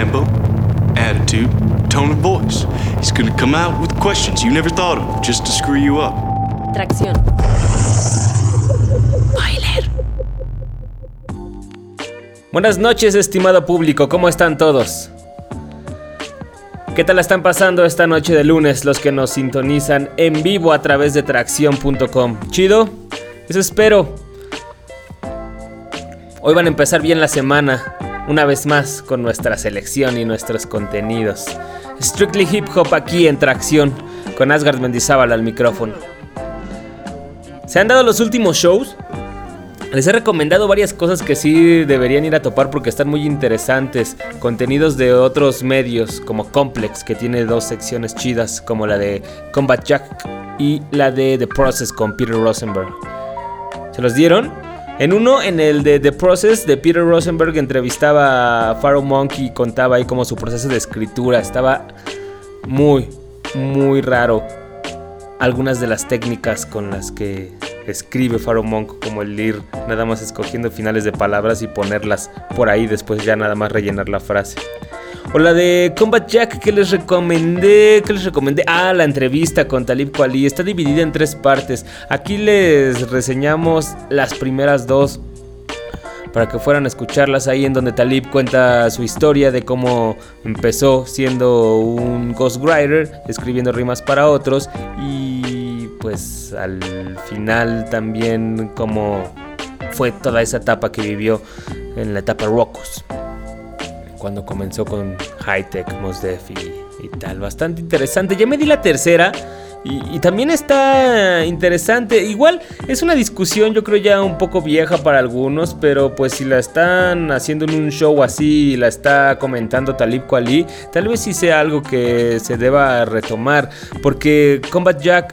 tempo, attitude, tone of voice. He's gonna come out with questions you never thought of just to screw you up. Tracción. Buenas noches, estimado público, ¿cómo están todos? ¿Qué tal están pasando esta noche de lunes los que nos sintonizan en vivo a través de tracción.com? ¿Chido? Eso espero. Hoy van a empezar bien la semana, una vez más con nuestra selección y nuestros contenidos. Strictly Hip Hop aquí en Tracción, con Asgard Mendizábal al micrófono. ¿Se han dado los últimos shows? Les he recomendado varias cosas que sí deberían ir a topar porque están muy interesantes. Contenidos de otros medios como Complex, que tiene dos secciones chidas, como la de Combat Jack y la de The Process con Peter Rosenberg. ¿Se los dieron? En uno, en el de The Process de Peter Rosenberg, entrevistaba a Pharaoh Monkey y contaba ahí como su proceso de escritura. Estaba muy, muy raro. Algunas de las técnicas con las que escribe Pharaoh Monk, como el ir nada más escogiendo finales de palabras y ponerlas por ahí, después ya nada más rellenar la frase. O la de Combat Jack que les recomendé, que les recomendé. Ah, la entrevista con Talib Kweli está dividida en tres partes. Aquí les reseñamos las primeras dos para que fueran a escucharlas ahí en donde Talib cuenta su historia de cómo empezó siendo un ghostwriter, escribiendo rimas para otros y pues al final también cómo fue toda esa etapa que vivió en la etapa Rocos cuando comenzó con High Tech, Mos y, y, tal. Bastante interesante. Ya me di la tercera. Y, y, también está interesante. Igual es una discusión, yo creo ya un poco vieja para algunos. Pero pues si la están haciendo en un show así y la está comentando Talib Kweli, tal vez sí sea algo que se deba retomar. Porque Combat Jack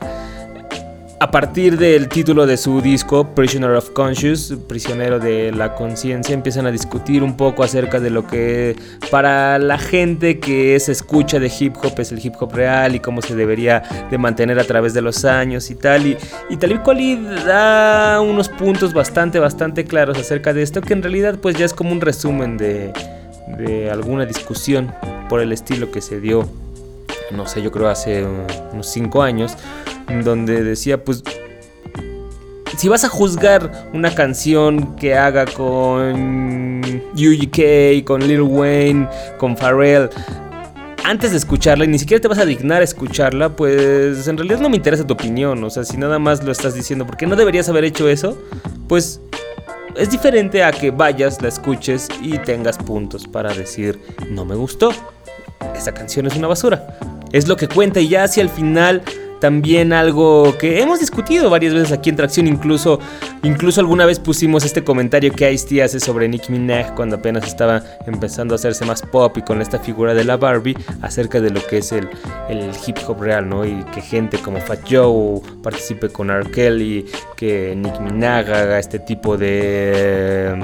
a partir del título de su disco, Prisoner of Conscious, prisionero de la conciencia, empiezan a discutir un poco acerca de lo que para la gente que es escucha de hip hop es el hip hop real y cómo se debería de mantener a través de los años y tal. Y, y Talib Kweli da unos puntos bastante, bastante claros acerca de esto, que en realidad pues ya es como un resumen de, de alguna discusión por el estilo que se dio, no sé, yo creo hace unos 5 años donde decía, pues, si vas a juzgar una canción que haga con UGK, con Lil Wayne, con Pharrell, antes de escucharla y ni siquiera te vas a dignar a escucharla, pues en realidad no me interesa tu opinión. O sea, si nada más lo estás diciendo porque no deberías haber hecho eso, pues es diferente a que vayas, la escuches y tengas puntos para decir, no me gustó. Esa canción es una basura. Es lo que cuenta y ya hacia el final también algo que hemos discutido varias veces aquí en Tracción, incluso, incluso alguna vez pusimos este comentario que Ice-T hace sobre Nicki Minaj cuando apenas estaba empezando a hacerse más pop y con esta figura de la Barbie acerca de lo que es el, el hip hop real, ¿no? Y que gente como Fat Joe participe con R. Kelly, que Nicki Minaj haga este tipo de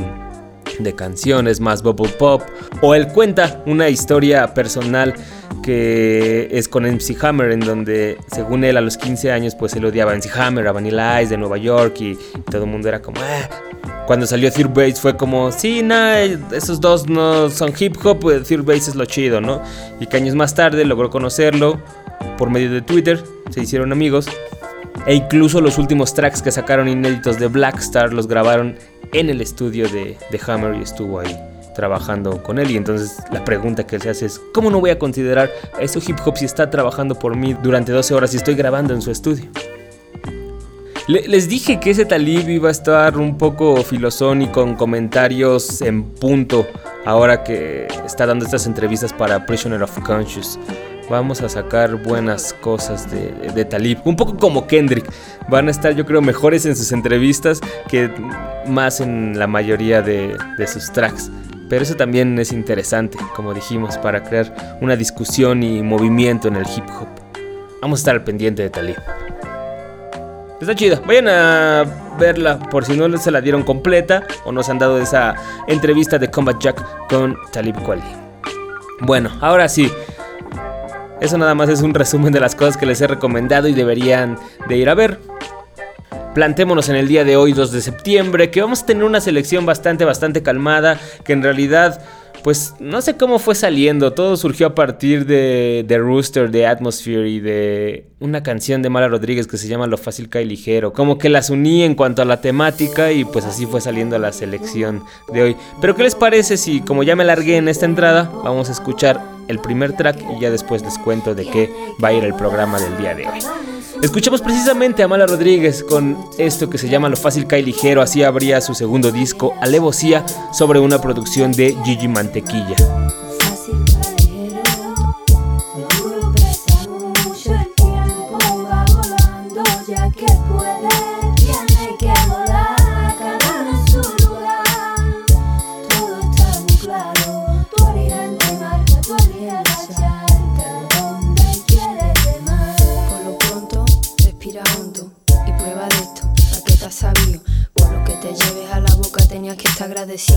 de canciones más bubble pop o él cuenta una historia personal que es con MC Hammer en donde según él a los 15 años pues él odiaba a MC Hammer, a Vanilla Ice de Nueva York y todo el mundo era como ah". cuando salió Third Base fue como sí, nah, esos dos no son hip hop, pues Third Base es lo chido, ¿no? Y que años más tarde logró conocerlo por medio de Twitter, se hicieron amigos e incluso los últimos tracks que sacaron inéditos de Blackstar los grabaron en el estudio de, Hammer y estuvo ahí trabajando con él. Y entonces la pregunta que él se hace es, ¿cómo no voy a considerar a eso hip hop si está trabajando por mí durante 12 horas y estoy grabando en su estudio? Le, les dije que ese talib iba a estar un poco filosónico con comentarios en punto ahora que está dando estas entrevistas para Prisoner of Conscious vamos a sacar buenas cosas de, de, Talib. Un poco como Kendrick. Van a estar, yo creo, mejores en sus entrevistas que más en la mayoría de, de sus tracks. Pero eso también es interesante, como dijimos, para crear una discusión y movimiento en el hip hop. Vamos a estar al pendiente de Talib. Está chida, vayan a verla por si no se la dieron completa o nos han dado esa entrevista de Combat Jack con Talib Kweli. Bueno, ahora sí, eso nada más es un resumen de las cosas que les he recomendado y deberían de ir a ver. Plantémonos en el día de hoy, 2 de septiembre, que vamos a tener una selección bastante, bastante calmada, que en realidad pues no sé cómo fue saliendo. Todo surgió a partir de The Rooster, de Atmosphere y de una canción de Mala Rodríguez que se llama Lo fácil cae ligero. Como que las uní en cuanto a la temática y pues así fue saliendo la selección de hoy. Pero ¿qué les parece si como ya me largué en esta entrada, vamos a escuchar el primer track y ya después les cuento de qué va a ir el programa del día de hoy? Escuchamos precisamente a Mala Rodríguez con esto que se llama Lo Fácil Cae Ligero, así abría su segundo disco, Alevosía, sobre una producción de Gigi Mantequilla. Si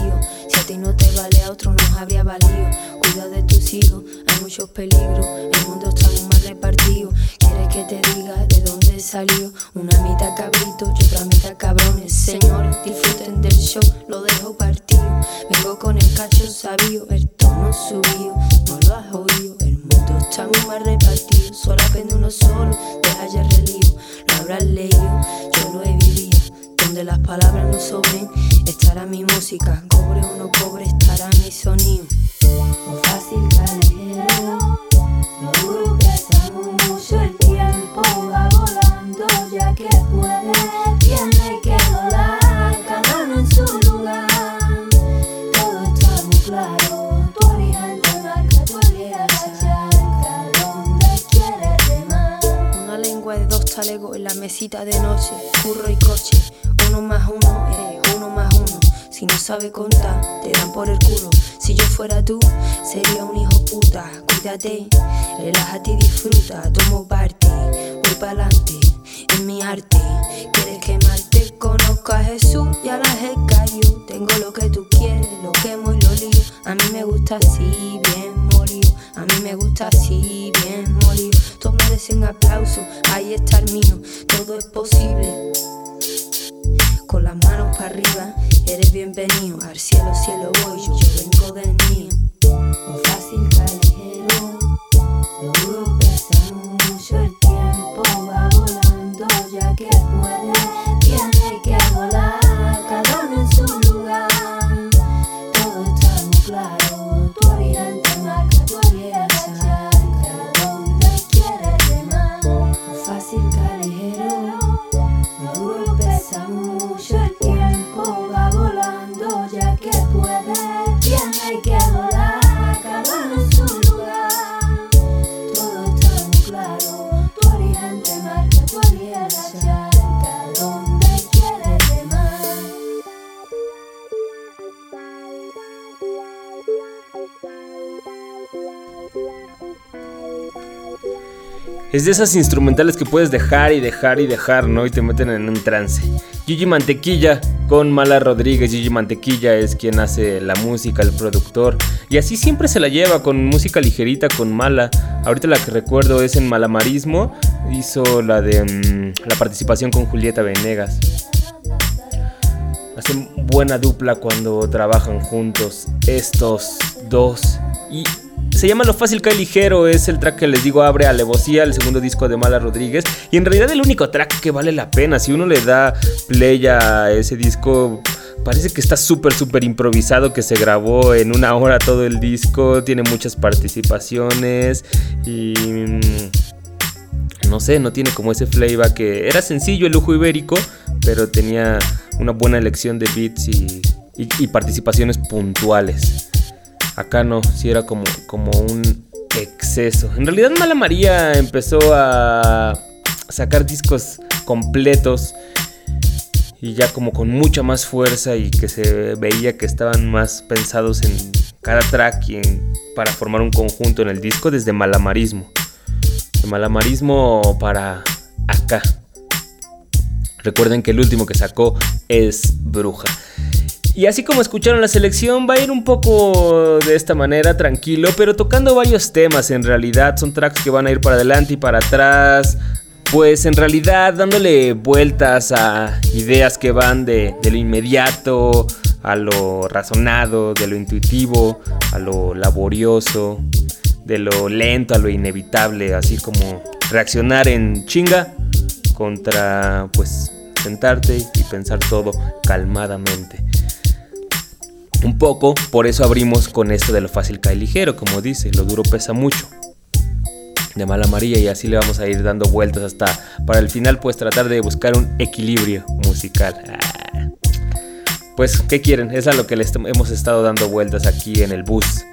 a ti no te vale, a otro nos habría valido. Cuida de tus hijos, hay muchos peligros. El mundo está muy mal repartido. ¿Quieres que te diga de dónde salió? Una mitad cabrito y otra mitad cabrones. Señores, disfruten del show, lo dejo partido. Vengo con el cacho sabio, el tono subido. No lo has oído, el mundo está muy mal repartido. Solo aprende uno solo, deja ya relivo. Lo habrás leído, Donde las palabras no sobren estará mi música, cobre o no cobre, estará mi sonido. Fácil, talegos en la mesita de noche, curro y coche, uno más uno es si no sabe contar, te dan por el culo. Si yo fuera tú, sería un hijo puta. Cuídate, relájate y disfruta. Tomo parte, voy pa'lante en mi arte. Quieres quemarte, conozco a Jesús y a la cayó. Tengo lo que tú quieres, lo quemo y lo lío. A mí me gusta así, bien molido. A mí me gusta así, bien molido. Merecen aplauso, ahí está el mío. Todo es posible con las manos para arriba, eres bienvenido. Al cielo, cielo voy, yo, vengo del mío. Fácil, Es de esas instrumentales que puedes dejar y dejar y dejar, ¿no? Y te meten en un trance. Gigi Mantequilla con Mala Rodríguez. Gigi Mantequilla es quien hace la música, el productor. Y así siempre se la lleva con música ligerita, con Mala. Ahorita la que recuerdo es en Malamarismo. Hizo la de mm, la participación con Julieta Venegas. Hacen buena dupla cuando trabajan juntos estos dos. Y se llama Lo Fácil Cae Ligero, es el track que les digo abre Alevosía, el segundo disco de Mala Rodríguez. Y en realidad el único track que vale la pena, si uno le da play a ese disco, parece que está súper, súper improvisado, que se grabó en una hora todo el disco, tiene muchas participaciones y... Mm, no sé, no tiene como ese flavor que era sencillo el lujo ibérico, pero tenía una buena elección de beats y participaciones puntuales. Acá no, sí era como, como un exceso. En realidad Mala María empezó a sacar discos completos y ya como con mucha más fuerza y que se veía que estaban más pensados en cada track y para formar un conjunto en el disco desde Malamarismo. De Malamarismo para acá. Recuerden que el último que sacó es Bruja. Y así como escucharon la selección, va a ir un poco de esta manera, tranquilo, pero tocando varios temas en realidad. Son tracks que van a ir para adelante y para atrás. Pues en realidad dándole vueltas a ideas que van de, lo inmediato a lo razonado, de lo intuitivo, a lo laborioso, de lo lento a lo inevitable, así como reaccionar en chinga contra pues sentarte y pensar todo calmadamente. Un poco, por eso abrimos con esto de lo fácil cae ligero, como dice, lo duro pesa mucho. De mala amarilla y así le vamos a ir dando vueltas hasta para el final pues tratar de buscar un equilibrio musical. Ah. Pues, ¿qué quieren? Es a lo que les hemos estado dando vueltas aquí en el bus.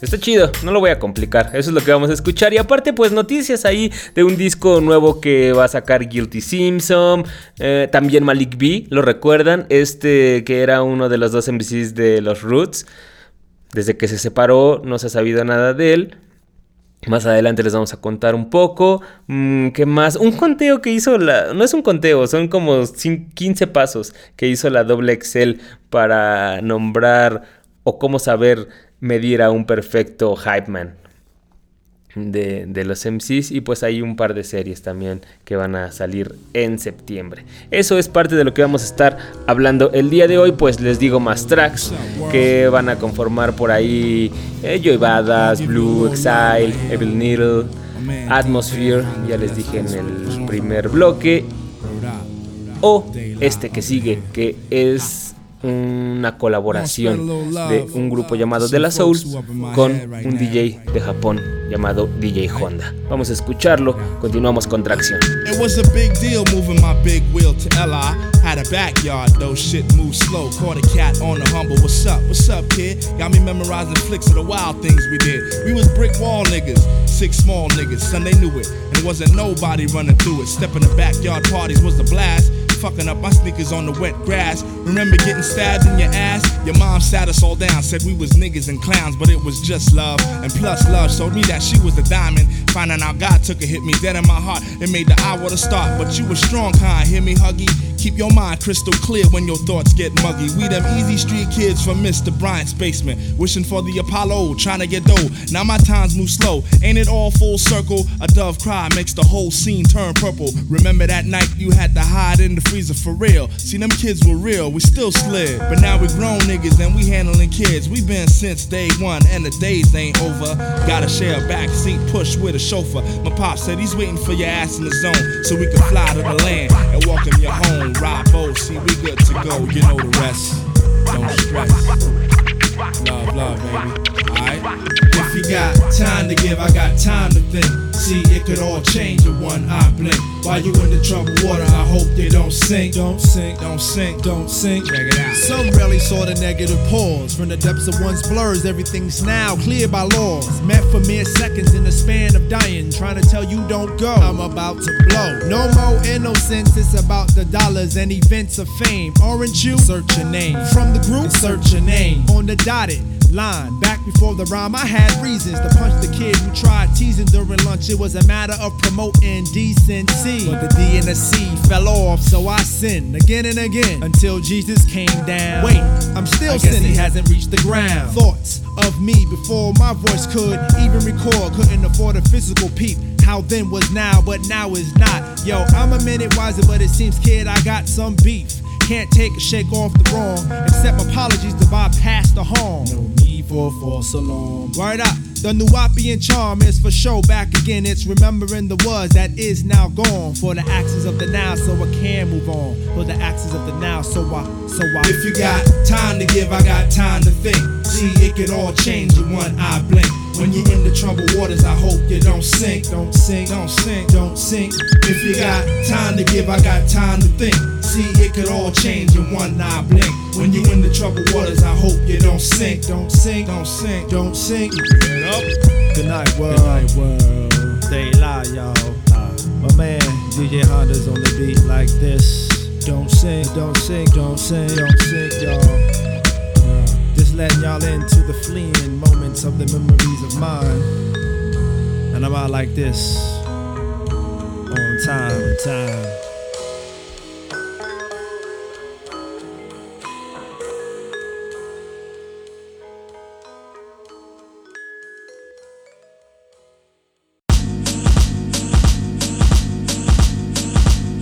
Está chido, no lo voy a complicar, eso es lo que vamos a escuchar. Y aparte, pues noticias ahí de un disco nuevo que va a sacar Guilty Simpson. Eh, también Malik B, ¿lo recuerdan? Este que era uno de los dos MCs de los Roots. Desde que se separó no se ha sabido nada de él. Más adelante les vamos a contar un poco. Mm, ¿Qué más? Un conteo que hizo la... No es un conteo, son como 15 pasos que hizo la doble Excel para nombrar o cómo saber medir a un perfecto hype man de, de, los MCs y pues hay un par de series también que van a salir en septiembre. Eso es parte de lo que vamos a estar hablando el día de hoy, pues les digo más tracks que van a conformar por ahí eh, Joy Blue, Exile, Evil Needle, Atmosphere, ya les dije en el primer bloque, o este que sigue que es una colaboración de un grupo llamado De La Soul con un DJ de Japón llamado DJ Honda. Vamos a escucharlo, continuamos con tracción. It was a big deal moving my big wheel to LI. Had a backyard, though shit moved slow. Caught a cat on the humble. What's up? What's up, kid? Got me memorizing flicks of the wild things we did. We was brick wall niggas, six small niggas, son they knew it. And it wasn't nobody running through it. Stepping the backyard parties was the blast. Fucking up my sneakers on the wet grass. Remember getting stabbed in your ass? Your mom sat us all down, said we was niggas and clowns, but it was just love. And plus, love showed me that she was the diamond. Finding out God took a hit me dead in my heart. It made the hour to start, but you were strong, kind. Hear me, huggy? Keep your mind crystal clear when your thoughts get muggy. We them easy street kids from Mr. Bryant's basement, wishing for the Apollo, trying to get dough. Now my times move slow, ain't it all full circle? A dove cry makes the whole scene turn purple. Remember that night you had to hide in the freezer for real. See them kids were real, we still slid, but now we grown niggas and we handling kids. We been since day one and the days ain't over. Gotta share a back seat push with a chauffeur. My pop said he's waiting for your ass in the zone so we can fly to the land and welcome you home both. See, we good to go. You know the rest. Don't stress. Love, love, baby. Alright? If you got time to give, I got time to think. See, it could all change in one eye blink. While you in the troubled water, I hope they don't sink. Don't sink, don't sink, don't sink. Check it out. Some rarely saw the negative pause. From the depths of one's blurs, everything's now clear by laws. Met for mere seconds in the span of dying. Trying to tell you don't go. I'm about to blow. No more innocence, it's about the dollars and events of fame. Aren't you? Search your name. From the group, search your name. On the dotted line. Back before the I had reasons to punch the kid who tried teasing during lunch. It was a matter of promoting decency. But the D and the C fell off, so I sinned again and again until Jesus came down. Wait, I'm still I sinning. He hasn't reached the ground. Thoughts of me before my voice could even record, couldn't afford a physical peep. How then was now, but now is not. Yo, I'm a minute wiser, but it seems, kid, I got some beef. Can't take a shake off the wrong, accept apologies to bypass the harm. Need for alarm. Word up, the new Nuwapian charm is for show back again. It's remembering the was that is now gone. For the axes of the now, so I can move on. For the axes of the now, so I, so I. If you got time to give, I got time to think. See, it could all change in one eye blink. When you're in the troubled waters, I hope you don't sink. Don't sink, don't sink, don't sink. If you got time to give, I got time to think. See, it could all change in one eye blink. When you're in the troubled waters, I hope you don't sink. Don't sink, don't sink, don't sink. Get up. Good night, world. Good night, world. Stay live, y'all. Uh, my man, DJ Honda's on the beat like this. Don't sink, don't sink, don't sink, don't sink, y'all letting y'all into the fleeing moments of the memories of mine. And I'm out like this on time, time.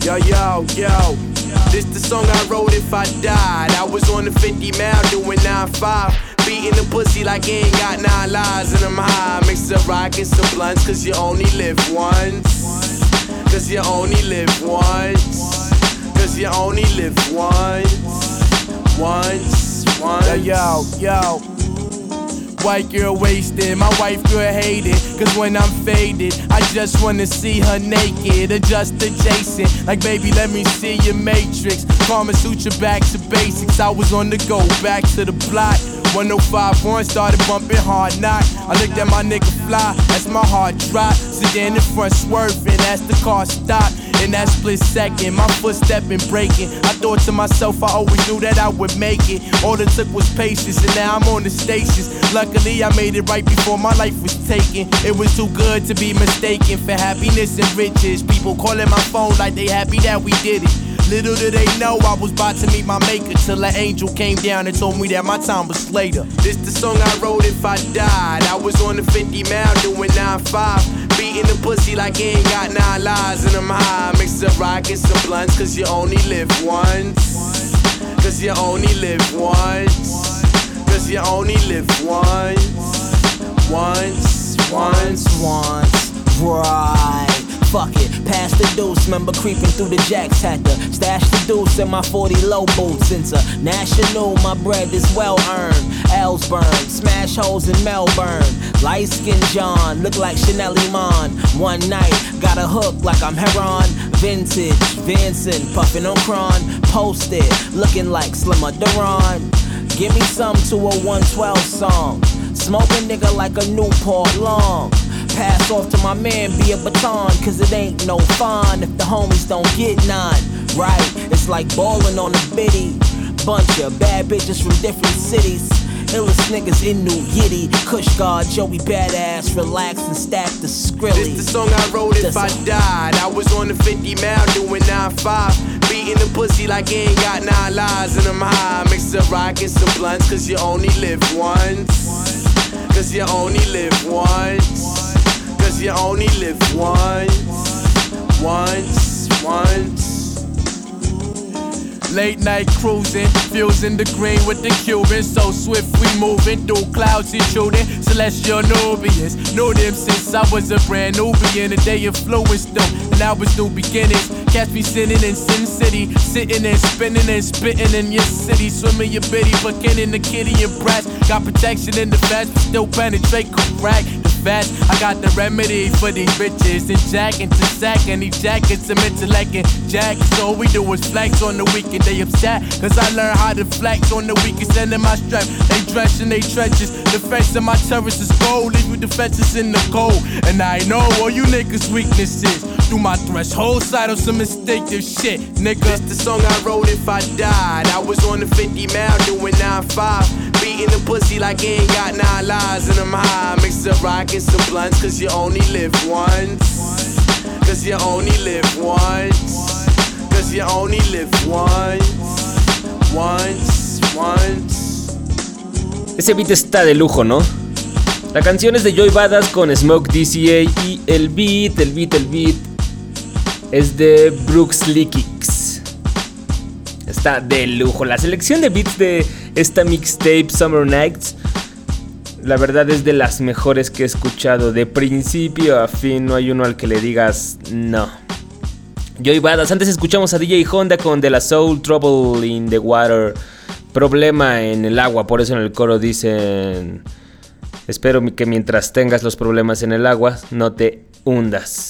Yo, yo, yo. This the song I wrote if I died. Was on the 50 mile doing 9-5. Beating the pussy like he ain't got nine lives and I'm high. Mix a rock and blunts, cause you only live once. Cause you only live once. Cause you only live once. Once, once. Yo, yo. White girl wasted, my wife girl hated. Cause when I'm faded, I just wanna see her naked. Adjust adjacent, like baby, let me see your matrix. Karma you back to basics. I was on the go, back to the block. 1051 started bumping hard knock. I looked at my nigga fly as my heart dropped. Sitting in front swerving as the car stopped. In that split second, my footstep been breaking. I thought to myself, I always knew that I would make it. All it took was patience, and now I'm on the stations. Luckily, I made it right before my life was taken. It was too good to be mistaken for happiness and riches. People calling my phone like they happy that we did it. Little did they know I was about to meet my maker till an angel came down and told me that my time was later. This the song I wrote if I died. I was on the 50 mile doing 9-5. Beating the pussy like ain't got nine lives and I'm high. Mix a rock and blunts cause you only live once. Cause you only live once. Cause you only live once. Once, once, once. Right. Fuck it, pass the deuce. Remember creeping through the jacks, had to stash the deuce in my 40 low boots. International, my bread is well earned. L's burn, smash holes in Melbourne. Light skin John, look like Chanel Iman. One night, got a hook like I'm Heron. Vintage, Vincent, puffing on Cron. Posted, looking like Slimmer Duran. Give me some to a 112 song. Smoke a nigga like a Newport long. Pass off to my man, be a baton, cause it ain't no fun if the homies don't get none. Right, it's like ballin' on a biddy. Bunch of bad bitches from different cities. Illest niggas in New Yiddy. Kush God, Joey Badass, relax and stack the skrilly. This the song I wrote if I died. I was on the 50 mile doing 9-5. Beating the pussy like ain't got nine lives and I'm high. Mix a rock and some blunts cause you only live once. Cause you only live once. Cause you only live once. Once, once. Late night cruising, fusing the green with the Cuban. So swift we moving through clouds intruding. Celestial Nubians, knew them since I was a brand Nubian. A day influenced them, and I was new beginnings. Catch me sitting in Sin City, sitting and spinning and spitting in your city. Swimming your bitty, in the kitty and brass. Got protection in the vest, still penetrate crack. Vest, I got the remedy for these bitches. And jack into sack, and these jackets, some intellect and jack. So all we do is flex on the weekend they upset. Cause I learned how to flex on the weekend. end of my strength. They dress in they trenches. The face of my terrace is gold. Leave you defenses in the cold. And I know all you niggas' weaknesses. Through my threshold side on some instinctive shit, nigga. This the song I wrote if I died. I was on the 50 mile doing 9-5. Beating the cause you only live once. Cause you only live once. Once, once. Ese beat está de lujo, ¿no? La canción es de Joy Badass con Smoke DCA y el beat, el beat, el beat es de Brooks Leakix. Está de lujo. La selección de beats de esta mixtape Summer Nights, la verdad es de las mejores que he escuchado. De principio a fin no hay uno al que le digas no. Joy Badass. Antes escuchamos a DJ Honda con De La Soul, Trouble in the Water. Problema en el agua. Por eso en el coro dicen. Espero que mientras tengas los problemas en el agua, no te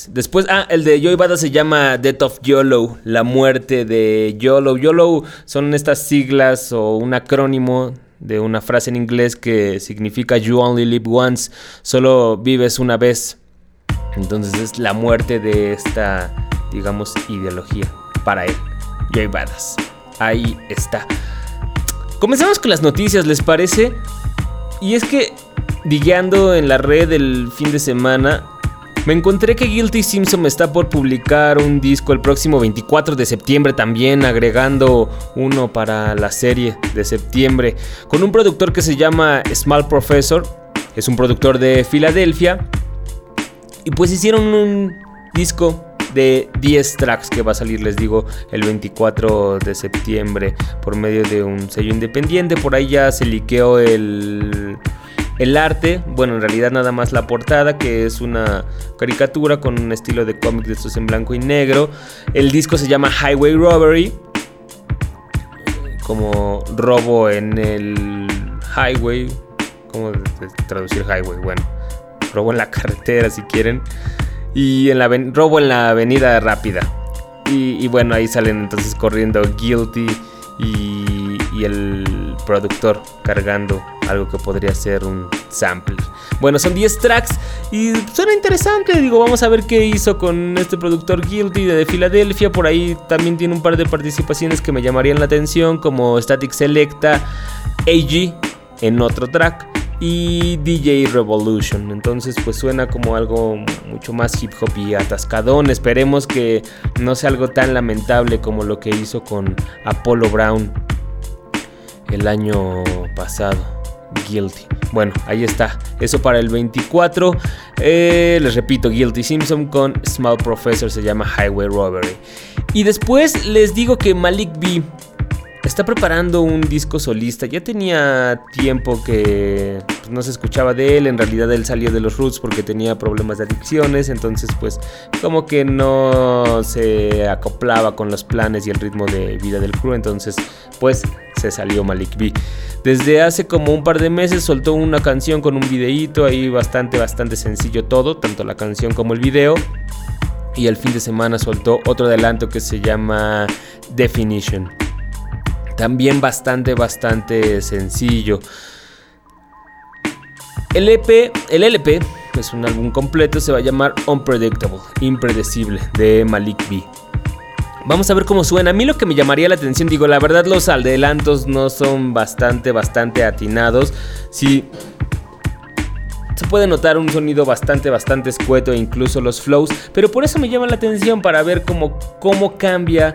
Después, ah, el de Joy Badass se llama Death of YOLO. La muerte de YOLO. YOLO son estas siglas o un acrónimo de una frase en inglés que significa You only live once. Solo vives una vez. Entonces es la muerte de esta digamos, ideología para él. Jay Badass. Ahí está. Comenzamos con las noticias, ¿les parece? Y es que, digueando en la red el fin de semana, me encontré que Guilty Simpson está por publicar un disco el próximo 24 de septiembre también, agregando uno para la serie de septiembre, con un productor que se llama Small Professor, es un productor de Filadelfia, y pues hicieron un disco de 10 tracks que va a salir, les digo, el 24 de septiembre por medio de un sello independiente. Por ahí ya se liqueó el, el arte, bueno, en realidad nada más la portada, que es una caricatura con un estilo de cómic de estos en blanco y negro. El disco se llama Highway Robbery, como robo en el highway. ¿Cómo traducir highway? Bueno, robo en la carretera si quieren. Y en la robo en la avenida rápida. Y, bueno, ahí salen entonces corriendo Guilty y, y el productor cargando algo que podría ser un sample. Bueno, son 10 tracks y suena interesante. Digo, vamos a ver qué hizo con este productor Guilty de Filadelfia. Por ahí también tiene un par de participaciones que me llamarían la atención, como Static Selecta, AG en otro track y DJ Revolution. Entonces, pues suena como algo mucho más hip hop y atascadón. Esperemos que no sea algo tan lamentable como lo que hizo con Apollo Brown el año pasado. Guilty. Bueno, ahí está. Eso para el 24. Eh, les repito, Guilty Simpson con Small Professor se llama Highway Robbery. Y después les digo que Malik B está preparando un disco solista. Ya tenía tiempo que pues, no se escuchaba de él. En realidad él salió de los Roots porque tenía problemas de adicciones. Entonces pues como que no se acoplaba con los planes y el ritmo de vida del crew. Entonces pues se salió Malik B. Desde hace como un par de meses soltó una canción con un videíto ahí bastante, bastante sencillo todo, tanto la canción como el video. Y el fin de semana soltó otro adelanto que se llama Definition. También bastante, bastante sencillo. El EP, el LP, es un álbum completo, se va a llamar Unpredictable, Impredecible, de Malik B. Vamos a ver cómo suena. A mí lo que me llamaría la atención, digo, la verdad los adelantos no son bastante, bastante atinados. Sí, se puede notar un sonido bastante, bastante escueto incluso los flows. Pero por eso me llama la atención para ver cómo, cómo cambia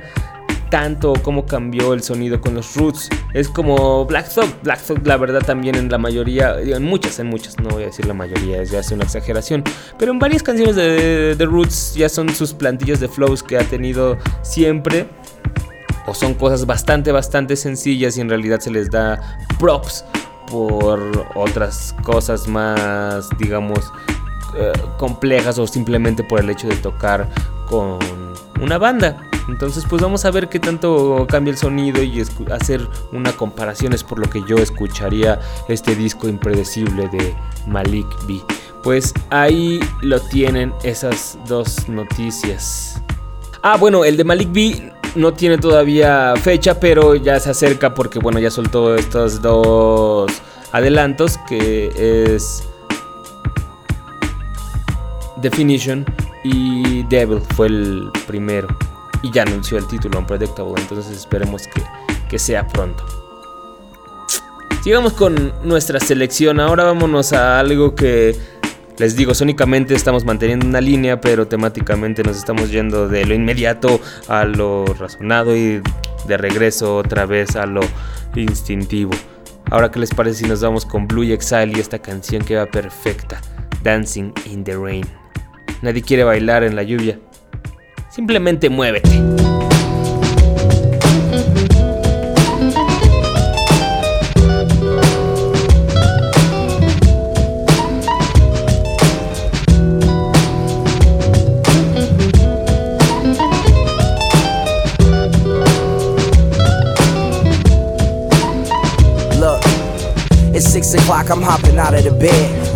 tanto cómo cambió el sonido con los Roots. Es como Black Thought. Black Thought, la verdad, también en la mayoría, en muchas, en muchas, no voy a decir la mayoría, es ya hace una exageración. Pero en varias canciones de, Roots ya son sus plantillas de flows que ha tenido siempre. O son cosas bastante, bastante sencillas y en realidad se les da props por otras cosas más, digamos, eh, complejas o simplemente por el hecho de tocar con una banda. Entonces pues vamos a ver qué tanto cambia el sonido y hacer una comparación es por lo que yo escucharía este disco impredecible de Malik B. Pues ahí lo tienen esas dos noticias. Ah, bueno, el de Malik B no tiene todavía fecha, pero ya se acerca porque bueno, ya soltó estos dos adelantos que es Definition y Devil fue el primero y ya anunció el título Unpredictable, entonces esperemos que, que sea pronto. Sigamos con nuestra selección, ahora vámonos a algo que les digo, sónicamente estamos manteniendo una línea, pero temáticamente nos estamos yendo de lo inmediato a lo razonado y de regreso otra vez a lo instintivo. Ahora, ¿qué les parece si nos vamos con Blue Exile y esta canción que va perfecta, Dancing in the Rain? Nadie quiere bailar en la lluvia, Simplemente muévete. Six o'clock, I'm hopping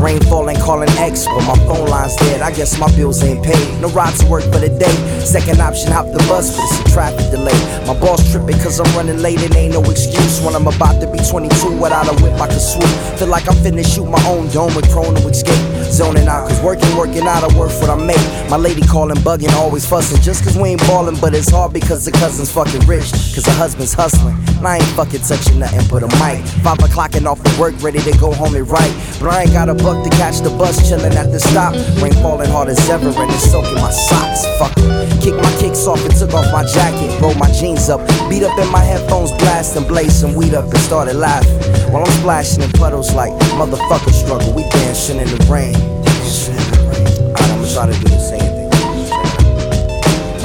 Rain falling, calling X, but my phone line's dead. I guess my bills ain't paid. No ride to work for the day. Second option, hop the bus, but it's a traffic delay. My boss tripping cause I'm running late and ain't no excuse. When I'm about to be 22 without a whip, I can swoop. Feel like I'm finna shoot my own dome with prone to escape. Zoning out, cause working, working out, I work what I make. My lady calling, bugging, always fussing. Just cause we ain't ballin', but it's hard because the cousin's fucking rich. Cause the husband's hustling. And I ain't fucking touching nothing but a mic. Five o'clock and off of work, ready to go home and write. But I ain't got a buck to catch the bus, chillin' at the stop. Rain falling hard as ever, and it's soaking my socks. Fuck it. Kick my kicks off and took off my jacket. Roll my jeans up, beat up in my headphones, blast and blaze some weed up and started laughing. While I'm splashing in puddles like motherfucker struggle. We dancing in the rain. Alright, I'ma try to do the same thing.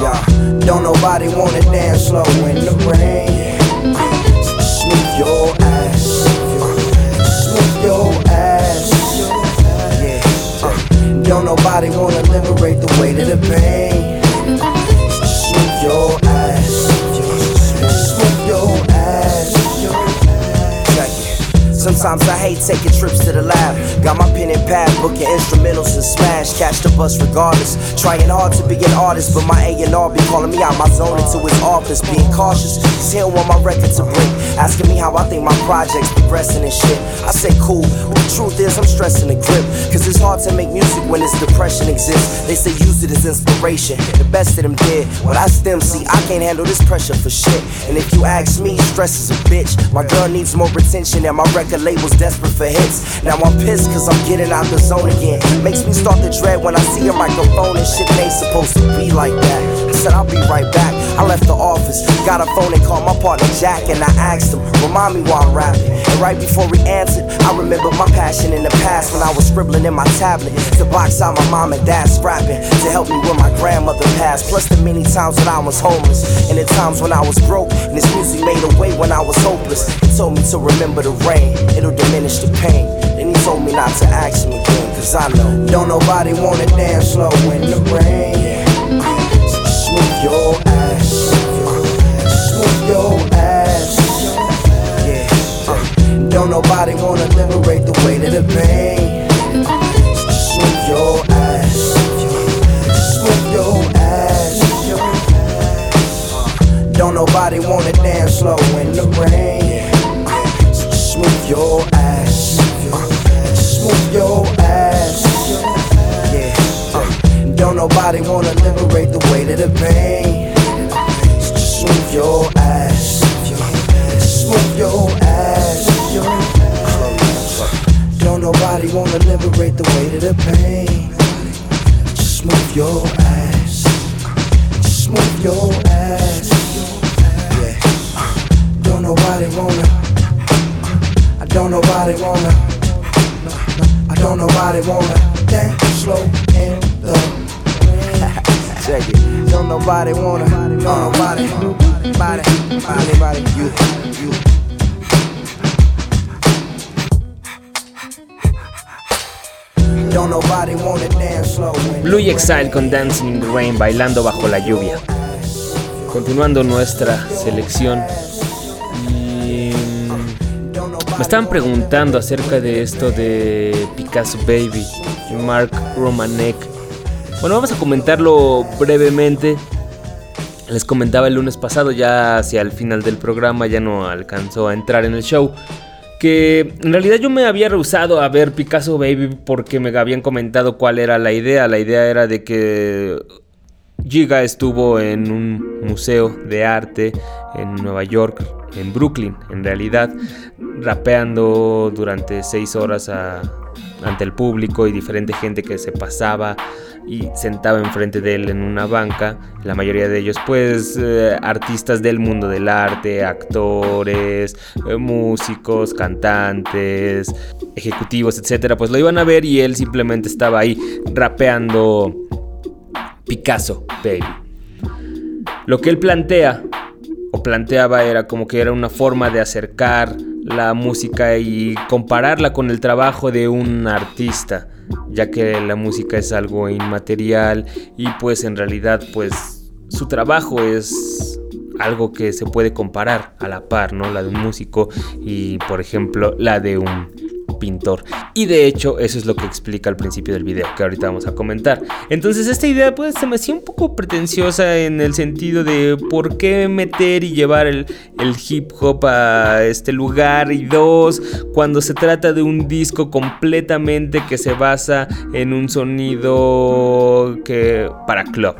Yeah, don't nobody wanna dance slow in the rain. Smooth your ass, smooth your ass. Don't nobody wanna liberate the weight of the pain. Your. Sometimes I hate taking trips to the lab. Got my pen and pad, booking instrumentals and smash. Catch the bus regardless. Trying hard to be an artist, but my A&R be calling me out my zone into his office. Being cautious, don't want my record to break. Asking me how I think my project's progressing and shit. I say cool, but the truth is I'm stressing the grip. Cause it's hard to make music when this depression exists. They say use it as inspiration. The best of them did. But I still see I can't handle this pressure for shit. And if you ask me, stress is a bitch. My girl needs more attention and my record label's desperate for hits. Now I'm pissed cause I'm getting out the zone again. Makes me start to dread when I see a microphone and shit ain't supposed to be like that. Said I'll be right back. I left the office, got a phone and called my partner Jack and I asked him, remind me why I'm rapping. And right before he answered, I remembered my passion in the past when I was scribbling in my tablet to box out my mom and dad's scrapping to help me when my grandmother passed. Plus the many times when I was homeless and the times when I was broke. And this music made a way when I was hopeless. He told me to remember the rain, it'll diminish the pain. Then he told me not to ask him again, cause I know don't nobody wanna dance slow in the rain. Your ass. Yeah, uh, don't nobody wanna liberate the weight of the pain. Smooth your ass, smooth your ass. Uh, Don't nobody wanna dance slow in the rain. Smooth your ass, smooth your ass. Yeah, uh, don't nobody wanna liberate the weight of the pain. Smooth your ass, your ass. Don't nobody wanna liberate the weight of the pain. Smooth your ass, smooth your ass. Yeah, don't nobody wanna. I don't nobody wanna. I don't nobody wanna dance slow in the Check it. Don't nobody wanna. Don't nobody. Body. Anybody. You. You. Blue Exile con Dancing in the Rain, bailando bajo la lluvia. Continuando nuestra selección. Y, me estaban preguntando acerca de esto de Picasso Baby y Mark Romanek. Bueno, vamos a comentarlo brevemente. Les comentaba el lunes pasado, ya hacia el final del programa, ya no alcanzó a entrar en el show. Que en realidad yo me había rehusado a ver Picasso Baby porque me habían comentado cuál era la idea. La idea era de que Giga estuvo en un museo de arte en Nueva York, en Brooklyn, en realidad, rapeando durante seis horas a- ante el público y diferente gente que se pasaba y sentaba enfrente de él en una banca. La mayoría de ellos, pues, eh, artistas del mundo del arte, actores, eh, músicos, cantantes, ejecutivos, etcétera. Pues lo iban a ver y él simplemente estaba ahí rapeando Picasso, baby. Lo que él plantea o planteaba era como que era una forma de acercar la música y compararla con el trabajo de un artista, ya que la música es algo inmaterial y pues en realidad pues su trabajo es algo que se puede comparar a la par, ¿no? La de un músico y por ejemplo la de un pintor. Y de hecho, eso es lo que explica al principio del video, que ahorita vamos a comentar. Entonces, esta idea pues se me hacía un poco pretenciosa en el sentido de por qué meter y llevar el, el hip hop a este lugar. Y dos, cuando se trata de un disco completamente que se basa en un sonido que para club.